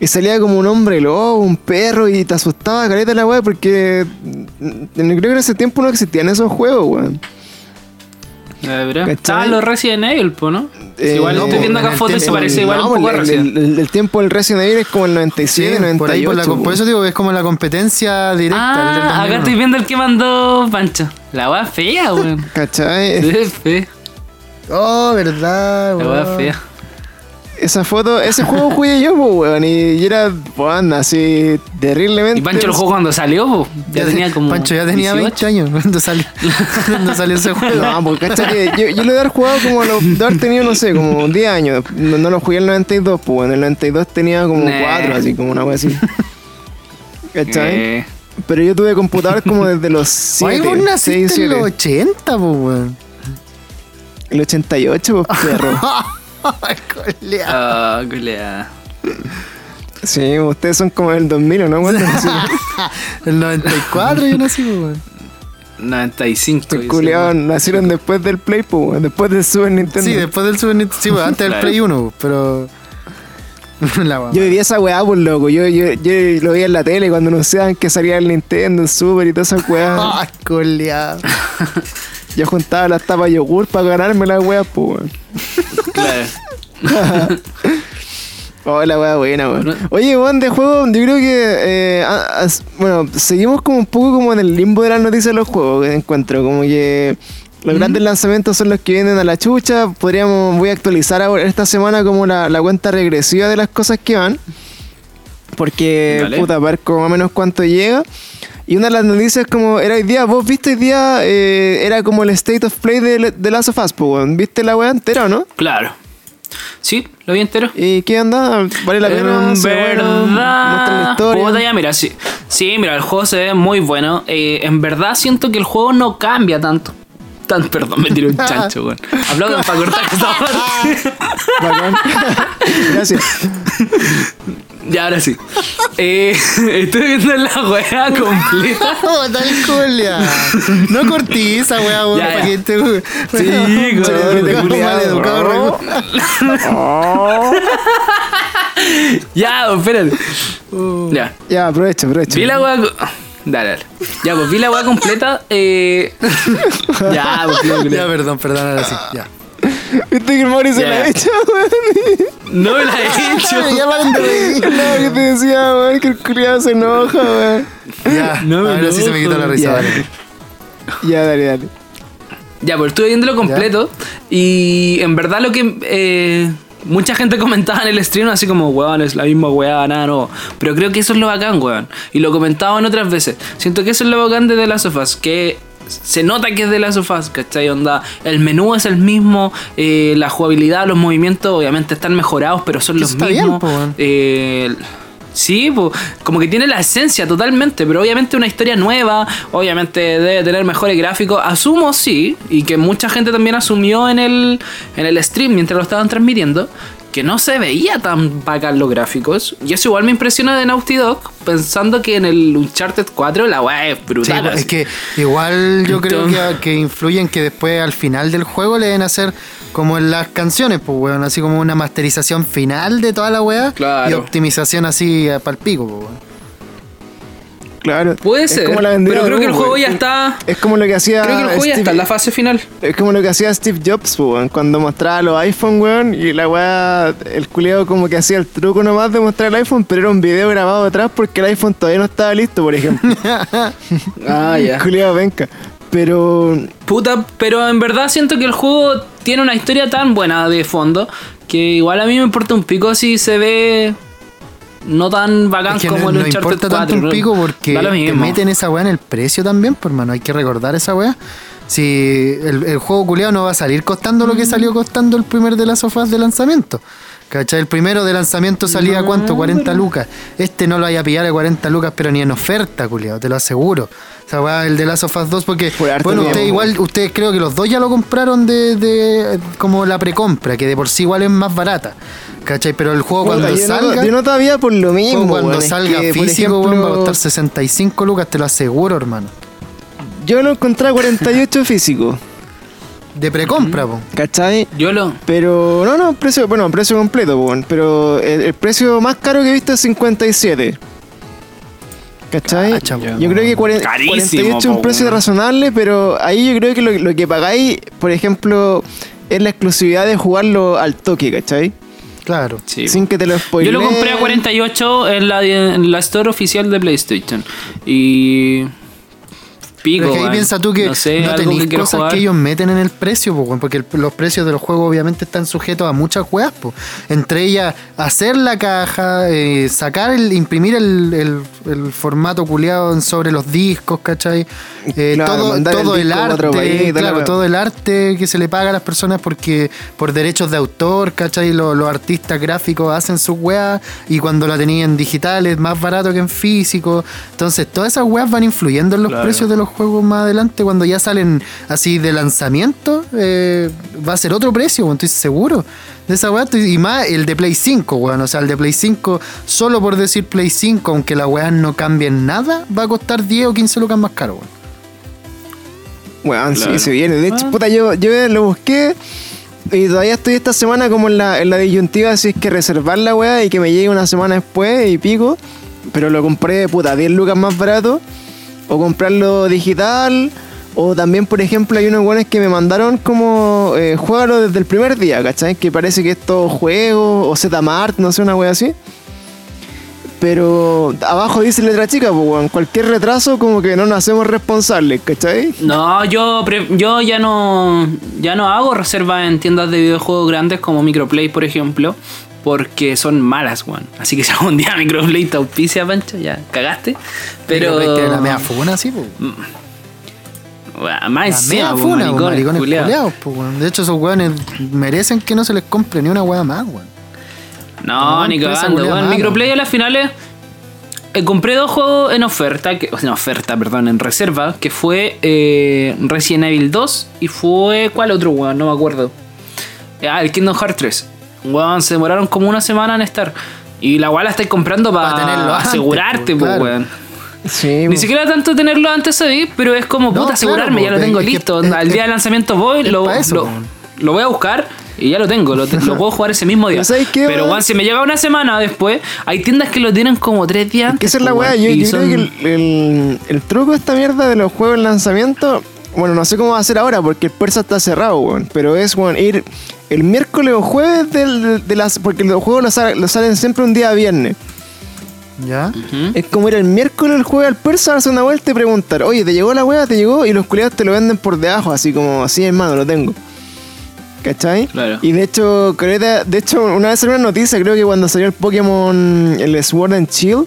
Y salía como un hombre lobo, un perro, y te asustaba caleta la weá porque mm, creo que en ese tiempo no existían esos juegos, weón. Eh, bro. ¿Cachai? Estaban los Resident Evil, po, ¿no? Eh, igual no, estoy viendo en acá fotos y se parece igual No, un poco a el, Resident. el- el- el tiempo del Resident Evil es como el 97, Sí, 98. por ahí por, la, por eso digo que es como la competencia directa. Ah, 2001. acá estoy viendo el que mandó Pancho. La weá fea, weón. ¿Cachai? Ve fea. Oh, verdad, La weá weón. fea. Esa foto, ese juego jugué yo, pues, weón, y era, weón, así terriblemente. Y Pancho lo jugó cuando salió, po. Ya tenía como. Pancho ya tenía 18. 20 años cuando salió, cuando salió ese juego. No, porque cacha que yo, yo lo haber jugado como lo de haber tenido, no sé, como 10 años. No, no lo jugué en el 92, pues en el 92 tenía como Nah. 4, así como una wea así. ¿Cachai? Eh, Pero yo tuve computador como desde los Oye, 7, vos 6, naciste en los 7. 80, pues, weón. El 88, pues perro. Ay, colea. Ah, culea. Sí, ustedes son como del 2000, ¿o ¿no? El 94 yo nací, pues, weón. 95. Estos dice, culiados weón. nacieron después del Play, pues, después del Super Nintendo. Sí, después del Super Nintendo. Sí, pues, antes del. Play 1, pero. La weá. Yo vivía esa weá, pues loco. Yo, yo, yo lo veía en la tele cuando anunciaban que salía el Nintendo, el Super y toda esa weá. Ay, colea. Yo juntaba las tapas de yogur para ganarme la weá, pues, weón. Claro. Oh, la weá buena, weón. Oye, weón, de juego, yo creo que. eh, ah, bueno, seguimos como un poco como en el limbo de las noticias de los juegos que encuentro. Como que. Los grandes lanzamientos son los que vienen a la chucha. Podríamos, voy a actualizar ahora esta semana como la, la cuenta regresiva de las cosas que van. Porque, Dale. puta, para ver como más o menos cuánto llega. Y una de las noticias como era hoy día, vos viste hoy día, eh, era como el State of Play de, de Last of Us. ¿Viste la weá entera o no? Claro. Sí, lo vi entero. ¿Y qué onda? ¿Vale la pena? En ¿Se bueno? ¿Muestra la verdad, historia? puta, ya, mira, sí, sí, mira, el juego se ve muy bueno. Eh, en verdad siento que el juego no cambia tanto. Tan, perdón, me tiré un chancho, weón. Aplaudan para cortar esta parte. Gracias. Ya, ahora sí. Eh, estoy viendo la weá completa. Oh. No cortí esa weá, weón. Ya, ya. te. Sí, Che, te culiao. mal educado, Oh. Ya, espérate. Ya. Ya, aprovecha, aprovecha. Vi la weá. Dale, dale. Ya, pues vi la weá completa. Eh... ya, pues, que Ya, perdón, perdón, ahora sí. Ya. Viste que el Mauri se Ya. la ha hecho, weón. no me la he hecho. ya paren de reír. No, que te decía, weón, que el culiado se enoja, weón. Ya, No me ahora sí se me quitó la enojo. risa. Ya. dale. Ya, dale, dale. Ya, pues estuve viéndolo completo y en verdad lo que eh, mucha gente comentaba en el stream así como, weón, es la misma weá, nada, no. Pero creo que eso es lo bacán, weón. Y lo comentaban otras veces. Siento que eso es lo bacán de The Last of Us, que se nota que es de Last of Us, ¿cachai? Onda, el menú es el mismo, eh, la jugabilidad, los movimientos obviamente están mejorados, pero son los bien, mismos. weón. Eh, Sí, po, como que tiene la esencia totalmente, pero obviamente una historia nueva, obviamente debe tener mejores gráficos, asumo sí, y que mucha gente también asumió en el, en el stream mientras lo estaban transmitiendo, que no se veía tan bacán los gráficos, y eso igual me impresiona de Naughty Dog, pensando que en el Uncharted 4 la weá es Sí, brutal. pues, así. es que igual yo creo que, que influye en que después al final del juego le deben hacer como en las canciones, pues weón, así como una masterización final de toda la weá Claro. y optimización así para el pico, pues weón. Claro. Puede ser, como la pero creo que el juego ya está... Es como lo que hacía. Creo que el juego ya Steve- está en la fase final. Es como lo que hacía Steve Jobs, weón, cuando mostraba los iPhone, weón, y la weá, el culiado como que hacía el truco nomás de mostrar el iPhone, pero era un video grabado atrás porque el iPhone todavía no estaba listo, por ejemplo. Ah, ya. culiado venca. Pero Puta, pero en verdad siento que el juego tiene una historia tan buena de fondo que igual a mí me importa un pico si se ve no tan bacán Es que como no, el no Uncharted importa 4. tanto un ¿no? pico porque te meten esa weá en el precio también, por mano, hay que recordar esa weá. Si el, el juego culeado no va a salir costando lo que salió costando el primer de las sofás de lanzamiento. ¿Cachai? El primero de lanzamiento salía a cuánto? 40 lucas. Este no lo vaya a pillar a 40 lucas, pero ni en oferta, culiado, te lo aseguro. O sea, weá, el de Last of Us 2, porque. Bueno, ustedes igual, ustedes creo que los dos ya lo compraron de, de como la precompra, que de por sí igual es más barata. ¿Cachai? Pero el juego Puta, cuando yo, salga. no, yo no todavía por lo mismo. cuando es salga que, físico, weón, va a ejemplo, costar 65 lucas, te lo aseguro, hermano. Yo lo encontré a 48 físico. De precompra, po. ¿Cachai? Yo lo. Pero no, no, precio, bueno, precio completo, weón. Pero el, el precio más caro que he visto es 57. ¿Cachai? Cacha, weón. yo creo que cuaren- Carísimo, 48 es un precio razonable, pero ahí yo creo que lo, lo que pagáis, por ejemplo, es la exclusividad de jugarlo al toque, ¿cachai? Claro. Sí. Sin que te lo Yo spoileen. lo compré a 48 en la, en la store oficial de PlayStation. Y. Pico. Pero es que ahí piensa tú que no, sé, tenéis que cosas jugar. que ellos meten en el precio, po, porque el- los precios de los juegos obviamente están sujetos a muchas weas, po. entre ellas hacer la caja, eh, sacar el, imprimir el, el- el formato culiado sobre los discos, ¿cachai? Eh, Claro, todo el todo arte, país, claro, todo el arte que se le paga a las personas porque por derechos de autor, ¿cachai? Los, los artistas gráficos hacen sus weas y cuando la tenían en digital es más barato que en físico. Entonces, todas esas weas van influyendo en los Claro. precios de los juegos más adelante. Cuando ya salen así de lanzamiento, eh, va a ser otro precio, weón, estoy seguro de esa estoy- Y más el de Play 5, weón. O sea, el de Play 5, solo por decir Play 5, aunque las weas no cambien nada, va a costar 10 o 15 lucas más caro, weón. Weón, Claro. sí, se viene. De hecho, Ah. puta, yo, yo lo busqué y todavía estoy esta semana como en la, en la disyuntiva si es que reservar la weá y que me llegue una semana después y pico. Pero lo compré, puta, 10 lucas más barato. O comprarlo digital. O también, por ejemplo, hay unos weones que me mandaron como eh, desde el primer día, ¿cachai? Que parece que es todo juego o Zmart, no sé, una wea así. Pero abajo dice letra chica, pues, weón. Cualquier retraso, como que no nos hacemos responsables, ¿cachai? No, yo, yo ya no ya no hago reservas en tiendas de videojuegos grandes como Microplay, por ejemplo, porque son malas, weón. Así que si algún día Microplay te auspicia, Pancho, ya cagaste. Pero. Que la mea funa po. Weón, Más encima, funa, po, maricones, maricones culiados. culiados, po, weón. De hecho, esos weones merecen que no se les compre ni una wea más, weón. No, No, ni cagando, weón. Microplay a las finales. eh, compré dos juegos en oferta, que, en oferta, perdón, en reserva, que fue eh, Resident Evil 2 y fue. ¿Cuál otro, weón? No me acuerdo. Ah, el Kingdom Hearts 3. Weón, se demoraron como una semana en estar. Y la weá la estáis comprando para Pa' asegurarte, pues, pues, claro. weón. Sí, Ni po. siquiera tanto tenerlo antes de pero es como No, puta claro, asegurarme, ya lo tengo es que- listo. es- Al día de lanzamiento voy, es lo, eso, lo, voy a buscar y ya lo tengo. Lo, puedo jugar ese mismo día. Pero ¿sabes qué, Pero si me llega una semana después, hay tiendas que lo tienen como tres días Que antes. esa es la weá, yo, yo son- creo que el, el- el truco de esta mierda de los juegos en lanzamiento, bueno, no sé cómo va a ser ahora porque el Persa está cerrado, weón, pero es, weón, ir el miércoles o jueves del- de, las, porque los juegos los, sa- los salen siempre un día viernes. ¿Ya? Es como ir el miércoles el jueves al Persa, darse una vuelta y preguntar, oye, ¿te llegó la weá? ¿Te llegó? Y los culiados te lo venden por debajo, así como, así hermano, lo tengo. ¿Cachai? Claro. Y de hecho, de hecho, una vez salió una noticia, creo que cuando salió el Pokémon, el Sword and Shield,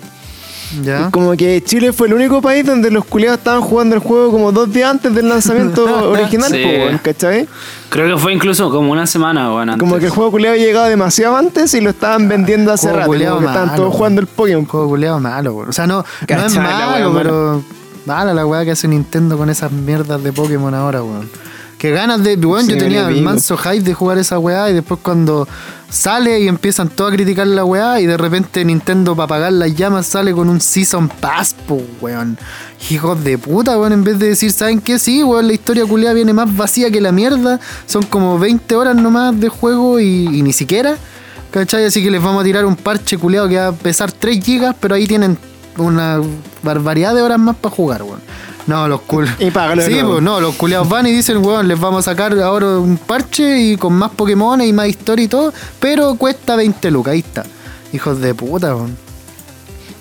¿Ya? Como que Chile fue el único país donde los culiados estaban jugando el juego como dos días antes del lanzamiento original, Sí. po, ¿cachai? Creo que fue incluso como una semana, weón. antes. Como que el juego culiado llegado demasiado antes y lo estaban vendiendo hace Juego rato. Como que estaban malo, todos jugando el Pokémon. Juego culeado malo, weón. O sea, no, no es malo, mala. pero mala la weá que hace Nintendo con esas mierdas de Pokémon ahora, weón. Que ganas de. Sí, yo tenía el manso hype de jugar esa weá y después cuando sale y empiezan todos a criticar la weá y de repente Nintendo para apagar las llamas sale con un Season Pass, po, weón. Hijos de puta, weón, en vez de decir, ¿saben qué? Sí, weón, la historia culiada viene más vacía que la mierda. Son como 20 horas nomás de juego y, y ni siquiera. ¿Cachai? Así que les vamos a tirar un parche culiado que va a pesar 3 gigas, pero ahí tienen una barbaridad de horas más para jugar, weón. No, los cul... Y págalo Sí, pues no, los culiados van y dicen, weón, les vamos a sacar ahora un parche y con más Pokémon y más historia y todo, pero cuesta 20 lucas, ahí está. Hijos de puta, weón.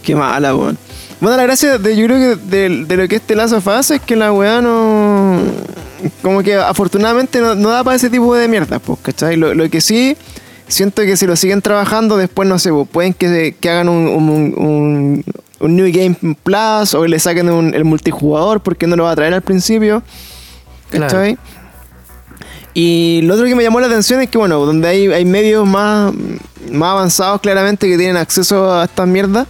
Qué mala, weón. Bueno, la gracia de, yo creo que de, de lo que este lazo hace es que la weá no. Como que afortunadamente no, no da para ese tipo de mierdas, pues, ¿cachai? Lo, lo que sí, siento que si lo siguen trabajando, después no sé, pues, pueden que, que hagan un, un, un- un New Game Plus o le saquen un- el multijugador porque no lo va a traer al principio, ¿cachai? Y lo otro que me llamó la atención es que, bueno, donde hay, hay medios más, más avanzados claramente que tienen acceso a estas mierdas.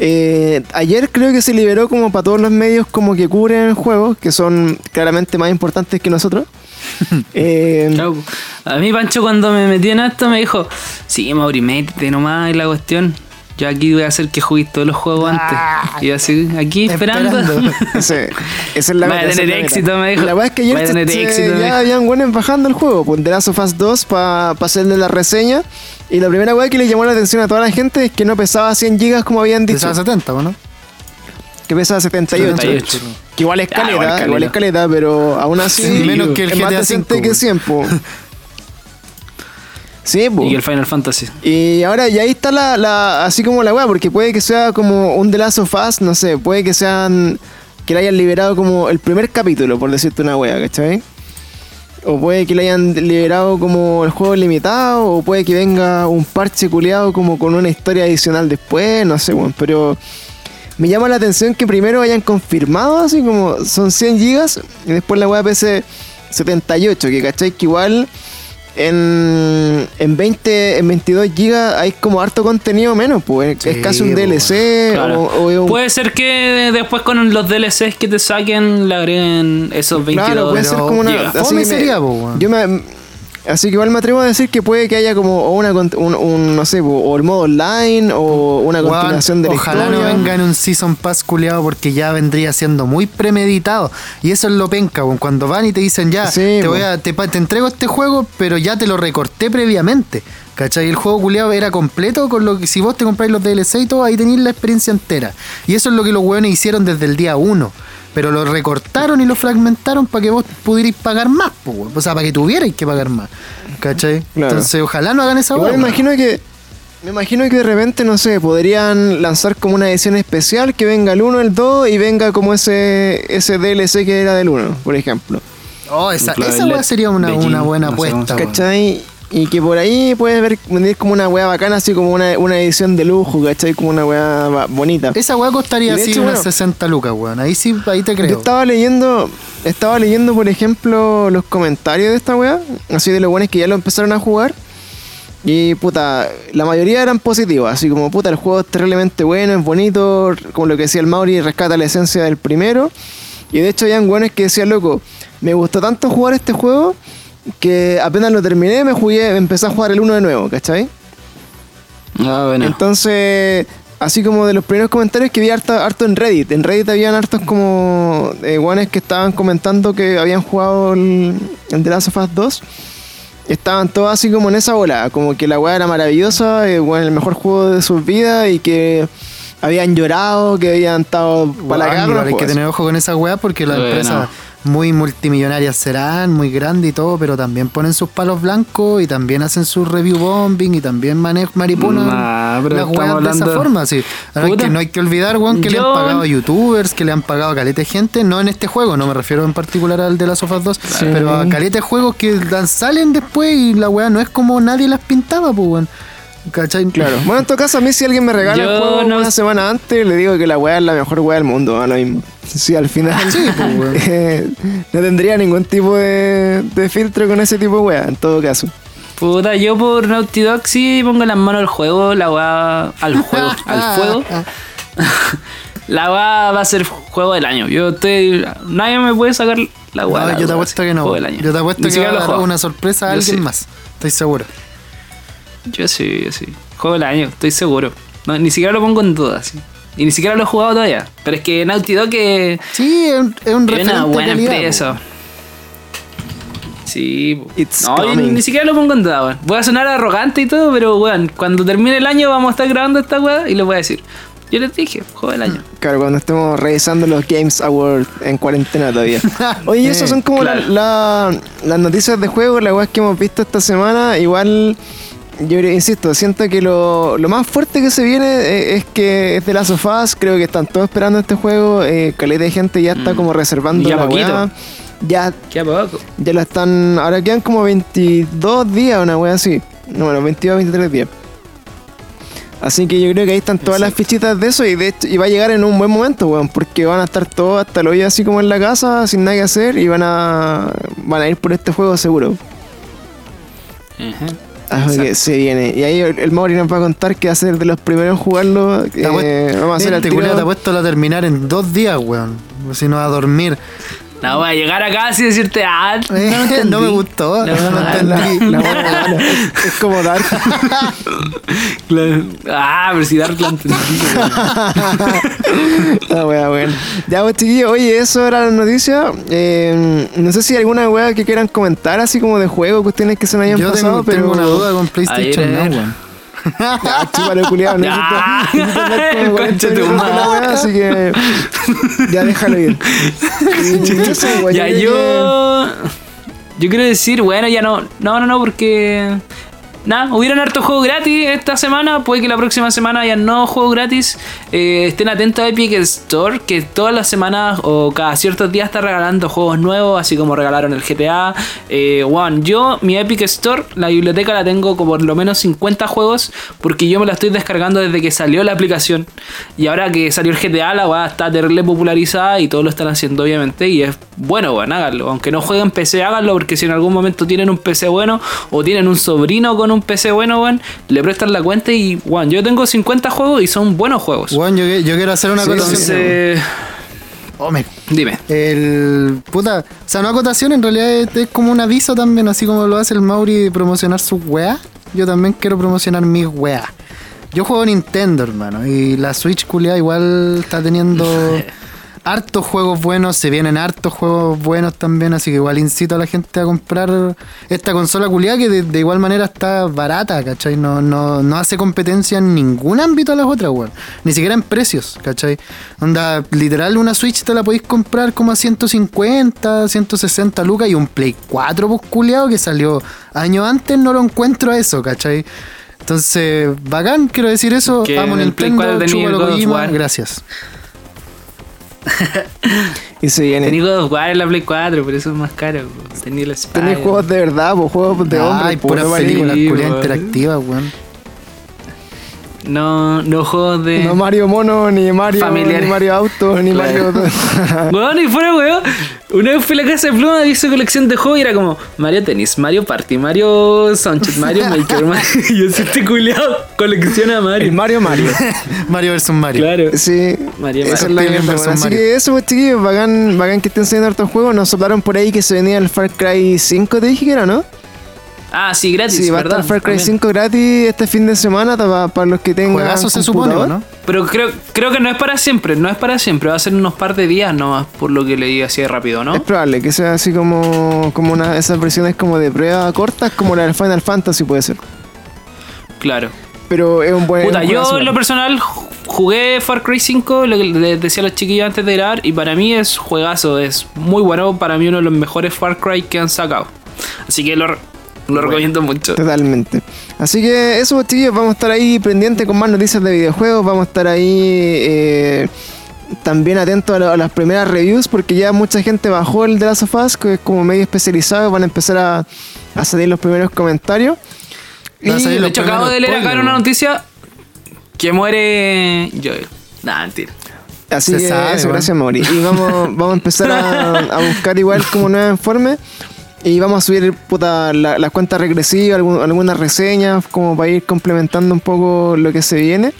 eh, ayer creo que se liberó como para todos los medios como que cubren el juego, que son claramente más importantes que nosotros. Eh, Claro. A mí Pancho cuando me metí en esto me dijo, sí, Mauri, métete nomás en la cuestión. Yo aquí voy a hacer que juegues todos los juegos antes. Y así, aquí esperando. Esperando. ese- esa es la Vaya a tener éxito, me dijo. La verdad es que ayer se- tener se- éxito, me ya habían buenos bajando el juego, of Us 2 para hacerle la reseña. Y la primera weá que le llamó la atención a toda la gente es que no pesaba 100 gigas como habían dicho. Pesaba 70, ¿o ¿no? que pesaba 78. 78. Que igual es Ah, caleta, igual igual, es caleta. pero aún así Sí, menos que el más GTA decente V, que weón. 100, po. Sí, po. Y el Final Fantasy. Y ahora, y ahí está la, la así como la weá, porque puede que sea como un The Last of Us, no sé, puede que sean, que le hayan liberado como el primer capítulo, por decirte una weá, ¿cachai? O puede que le hayan liberado como el juego limitado, o puede que venga un parche culeado como con una historia adicional después, no sé, weón, pero me llama la atención que primero hayan confirmado así como son 100 gigas y después la weá pese 78, que cachai que igual en, en 20, en 22 gigas hay como harto contenido menos, pues es Sí, casi un po, DLC Claro. o, o es un- Puede ser que después con los DLCs que te saquen le agreguen esos 22 Claro, puede ser como una. gigas. así me- sería, po, weón. yo me- Así que igual me atrevo a decir que puede que haya como una un, un, no sé, o el modo online o una Weón, continuación de la ojalá historia. no venga en un Season Pass culiado porque ya vendría siendo muy premeditado. Y eso es lo penca. Cuando van y te dicen ya, Sí, te, voy a, te, te entrego este juego, pero ya te lo recorté previamente. ¿Cachai? El juego culiado era completo con lo que si vos te compráis los DLC y todo, ahí tenéis la experiencia entera. Y eso es lo que los weones hicieron desde el día 1. Pero lo recortaron y lo fragmentaron para que vos pudierais pagar más, po, o sea, para que tuvierais que pagar más. ¿Cachai? Claro. Entonces, ojalá no hagan esa Igual weá, me imagino que. Me imagino que de repente, no sé, podrían lanzar como una edición especial que venga el 1, el 2 y venga como ese, ese DLC que era del 1, por ejemplo. Oh, esa, Claro, esa weá sería una, una buena apuesta. ¿Cachai? Y que por ahí puedes ver venir como una weá bacana, así como una, una edición de lujo, ¿cachai? Como una weá bonita. Esa weá costaría así hecho, unas bueno, 60 lucas, weón. Ahí sí, ahí te creo. Yo estaba leyendo, estaba leyendo, por ejemplo, los comentarios de esta weá, así de los buenos que ya lo empezaron a jugar. Y puta, la mayoría eran positivos, así como puta, el juego es terriblemente bueno, es bonito, como lo que decía el Mauri, rescata la esencia del primero. Y de hecho habían buenos que decían, loco, me gustó tanto jugar este juego que apenas lo terminé, me jugué, empecé a jugar el 1 de nuevo, ¿cachai? Ah, bueno. Entonces, así como de los primeros comentarios que vi harto, harto en Reddit. En Reddit habían hartos como eh, guanes que estaban comentando que habían jugado el, el The Last of Us 2. Estaban todos así como en esa bola, como que la weá era maravillosa, eh, bueno, el mejor juego de sus vidas y que habían llorado, que habían estado para la hay que tener ojo con esa weá porque las Bueno. empresas muy multimillonarias serán, muy grandes y todo, pero también ponen sus palos blancos y también hacen su review bombing y también manejan maripunan Nah, las weas de esa hablando- forma, sí. Ahora que, no hay que olvidar, weón, que le han pagado a youtubers, que le han pagado a caleta de gente, no en este juego, no me refiero en particular al de las Sofas 2, pero a caleta de juegos que salen después y la weá no es como nadie las pintaba, pues weón. ¿Cachai? Claro. Bueno, en todo caso, a mí si alguien me regala el Yo juego no- una semana antes, le digo que la weá es la mejor weá del mundo, a lo mismo. Sí, al final Sí, pues, eh, no tendría ningún tipo de, de filtro con ese tipo de weá, en todo caso. Puta, yo por Naughty Dog sí pongo las manos al juego, la weá. Al juego, al fuego. la weá va a ser juego del año. Yo estoy. Nadie me puede sacar la weá. No, yo te apuesto que no. Juego del año. Yo te apuesto Ni que va a dar juego. una sorpresa a Yo alguien sí. más. Estoy seguro. Yo sí, yo sí. Juego del año, estoy seguro. No, ni siquiera lo pongo en duda, sí. Y ni siquiera lo he jugado todavía. Pero es que Naughty Dog es, Sí, es un, es un es una buena calidad, empresa. Sí. It's no, coming. ni siquiera lo pongo en duda, weón. Voy a sonar arrogante y todo, pero weón, cuando termine el año vamos a estar grabando esta weá y les voy a decir. Yo les dije, juego del año. Claro, cuando estemos revisando los Games Awards en cuarentena todavía. Oye, Eh, esas son como la- claro. la- las noticias de juego, las weas que hemos visto esta semana. Igual, yo insisto, siento que lo, lo más fuerte que se viene eh, es que es de Last of Us. Creo que están todos esperando este juego. Eh, caleta de gente ya está Mm. como reservando Ya la. Ya, Qué poco. ya lo están. Ahora quedan como 22 días, una wea así. No, bueno, 22, 23 días. Así que yo creo que ahí están todas las fichitas de eso y de hecho, y va a llegar en un buen momento, weón, porque van a estar todos hasta el hoyo así como en la casa, sin nada que hacer y van a van a ir por este juego seguro. Así que se viene. Y ahí el, Mauri nos va a contar que va a ser de los primeros en jugarlo. Apuesto- Eh, vamos a hacer el Este te ha puesto a terminar en dos días, weón. Si no a dormir. No, voy a llegar acá así y decirte, ah, no, Eh, entendí. no me gustó. No, No, ah, entendí. La buena, buena. es como Dark. Claro. Ah, pero si Dark la entendí. La wea, bueno. Ya, pues chiquillos, oye, eso era la noticia. Eh, no sé si hay alguna wea que quieran comentar, así como de juego, cuestiones que se me hayan Yo pasado, tengo, pero. tengo una duda con PlayStation. Now, weón. Ya, chúpalo, culiao. Necesito, Ya. necesito 40 Concha tu madre. así que. Ya déjalo ir. Wea, Ya, yo. Yo quiero decir, bueno, ya no. No, no, no, porque. Nada, hubieron hartos juegos gratis esta semana. Puede que la próxima semana haya nuevos juegos gratis. Eh, estén atentos a Epic Store, que todas las semanas o cada ciertos días está regalando juegos nuevos, así como regalaron el GTA. Eh, One, yo, mi Epic Store, la biblioteca la tengo como por lo menos 50 juegos, porque yo me la estoy descargando desde que salió la aplicación. Y ahora que salió el GTA, la weá está terrible popularizada y todos lo están haciendo, obviamente. Y es bueno, weón, háganlo. Aunque no jueguen PC, háganlo, porque si en algún momento tienen un PC bueno o tienen un sobrino con un PC bueno, weón, le prestan la cuenta y, weón, yo tengo 50 juegos y son buenos juegos. Weón, yo, yo quiero hacer una Sí. Entonces, Oh, me- dime. El. Puta. O sea, no acotación, en realidad es, es como un aviso también, así como lo hace el Mauri de promocionar sus weas. Yo también quiero promocionar mis weas. Yo juego Nintendo, hermano, y la Switch culia igual está teniendo hartos juegos buenos, se vienen hartos juegos buenos también, así que igual incito a la gente a comprar esta consola culiada que de, de igual manera está barata, ¿cachai? No, no, no hace competencia en ningún ámbito a las otras, weón. Ni siquiera en precios, ¿cachai? Onda, literal, una Switch te la podéis comprar como a 150, 160 lucas y un Play 4, pues culiado, que salió años antes, no lo encuentro a eso, ¿cachai? Entonces, bacán, quiero decir eso. Que Amo en el Play Nintendo, 4 tenía chúpalo el God of Kojima, War. gracias. Y se viene. Tenía God of War en la Play 4, por eso es más caro. po. Tenía el juegos de verdad, pues juegos de hombres. Ay, vale- películas Sí, culiadas weón. No, no juegos de. No Mario Mono, ni Mario, Familiar. ni Mario Auto, ni Claro. Mario. Weón, y fuera, weón. Una vez fui a la casa de Pluma y hice colección de juegos y era como Mario Tennis, Mario Party, Mario Sunshot, Mario Maker. Mario... Y yo soy este culiado, colecciona El Mario. Mario Mario. Mario vs Mario. Claro. Sí, Mario esa Mario. es la versus bueno. Así Mario. que eso, pues chiquillos, bacán, bacán que estén saliendo hartos juegos. Nos soplaron por ahí que se venía el Far Cry 5, te dije que era, ¿no? Ah, sí, gratis, Sí, va a ¿verdad? estar Far Cry También. 5 gratis este fin de semana para, para los que tengan. Juegazo se supone, ¿o computador. ¿no? Pero creo, creo que no es para siempre, no es para siempre, va a ser unos par de días nomás, por lo que leí así de rápido, ¿no? Es probable que sea así como, como una, esas versiones como de prueba cortas, como la del Final Fantasy puede ser. Claro. Pero es un buen. Puta, un yo en lo personal ju- jugué Far Cry 5, lo que les decía a los chiquillos antes de grabar, y para mí es juegazo, es muy bueno, para mí uno de los mejores Far Cry que han sacado. Así que lo, lo recomiendo mucho. Totalmente. Así que eso, pues, chiquillos, vamos a estar ahí pendientes con más noticias de videojuegos. Vamos a estar ahí eh, también atentos a, lo- a las primeras reviews, porque ya mucha gente bajó el de Last of Us, que es como medio especializado. Van a empezar a, a salir los primeros comentarios. Y- De hecho, acabo de leer acá una noticia que muere Joel. Nah, mentira. Así Se que sabe, eso, gracias Mauri. Y vamos, vamos a empezar a, a buscar igual como nuevos informes. Y vamos a subir puta, la- las cuentas regresivas, algunas reseñas, como para ir complementando un poco lo que se viene.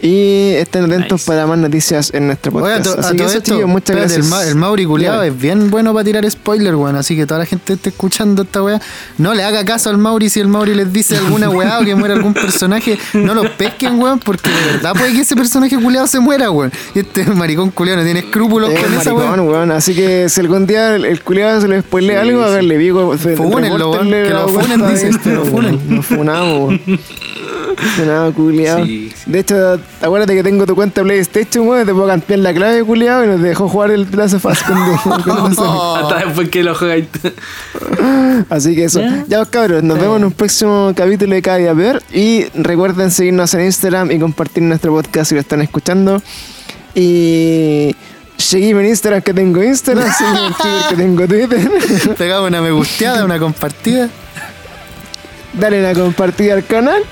Y estén atentos Nice. para más noticias en nuestro Oye, a, podcast. a que todo eso, esto, chicos, muchas espérate, gracias. El, Ma- el Mauri culiado es bien bueno para tirar spoiler, weón. Así que toda la gente esté escuchando esta weá. No le haga caso al Mauri si el Mauri les dice alguna weá o que muera algún personaje. No lo pesquen, weón, porque de verdad puede que ese personaje culiado se muera, weón. Y este maricón culiado no tiene escrúpulos Es con esa weá. maricón, weón. Así que si algún día el, el culiado se le spoilea Sí, algo, a sí. ver, le digo. fe- Fúnenlo, weón, que lo funen, de dicen, este, que lo weón. funen. Nos funamos, weón. Funado, culiado. Sí, sí. De hecho, acuérdate que tengo tu cuenta PlayStation, weón. Te puedo cambiar la clave, culiado, y nos dejó jugar el cuando- cuando salió. Hasta después que lo juegáis. Así que eso. ¿Ya? Ya, cabros, nos vemos en un próximo capítulo de Cada Día Peor. Y recuerden seguirnos en Instagram y compartir nuestro podcast si lo están escuchando. Y seguime en Instagram que tengo Instagram, seguime en Twitter que tengo Twitter. Pegamos una me gusteada, una compartida. Dale la compartida al canal.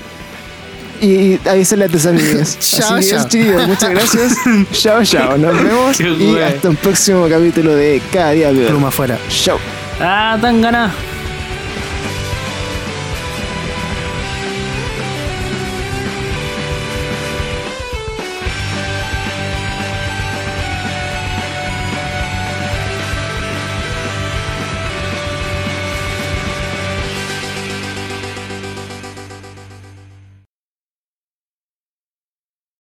Y avísale a tus amigos. Chao, Así chao. chicos, muchas gracias. chao, chao. Nos vemos. Qué y hasta un próximo capítulo de Cada Día Peor. Pluma afuera. Chao. Ah, tan ganas.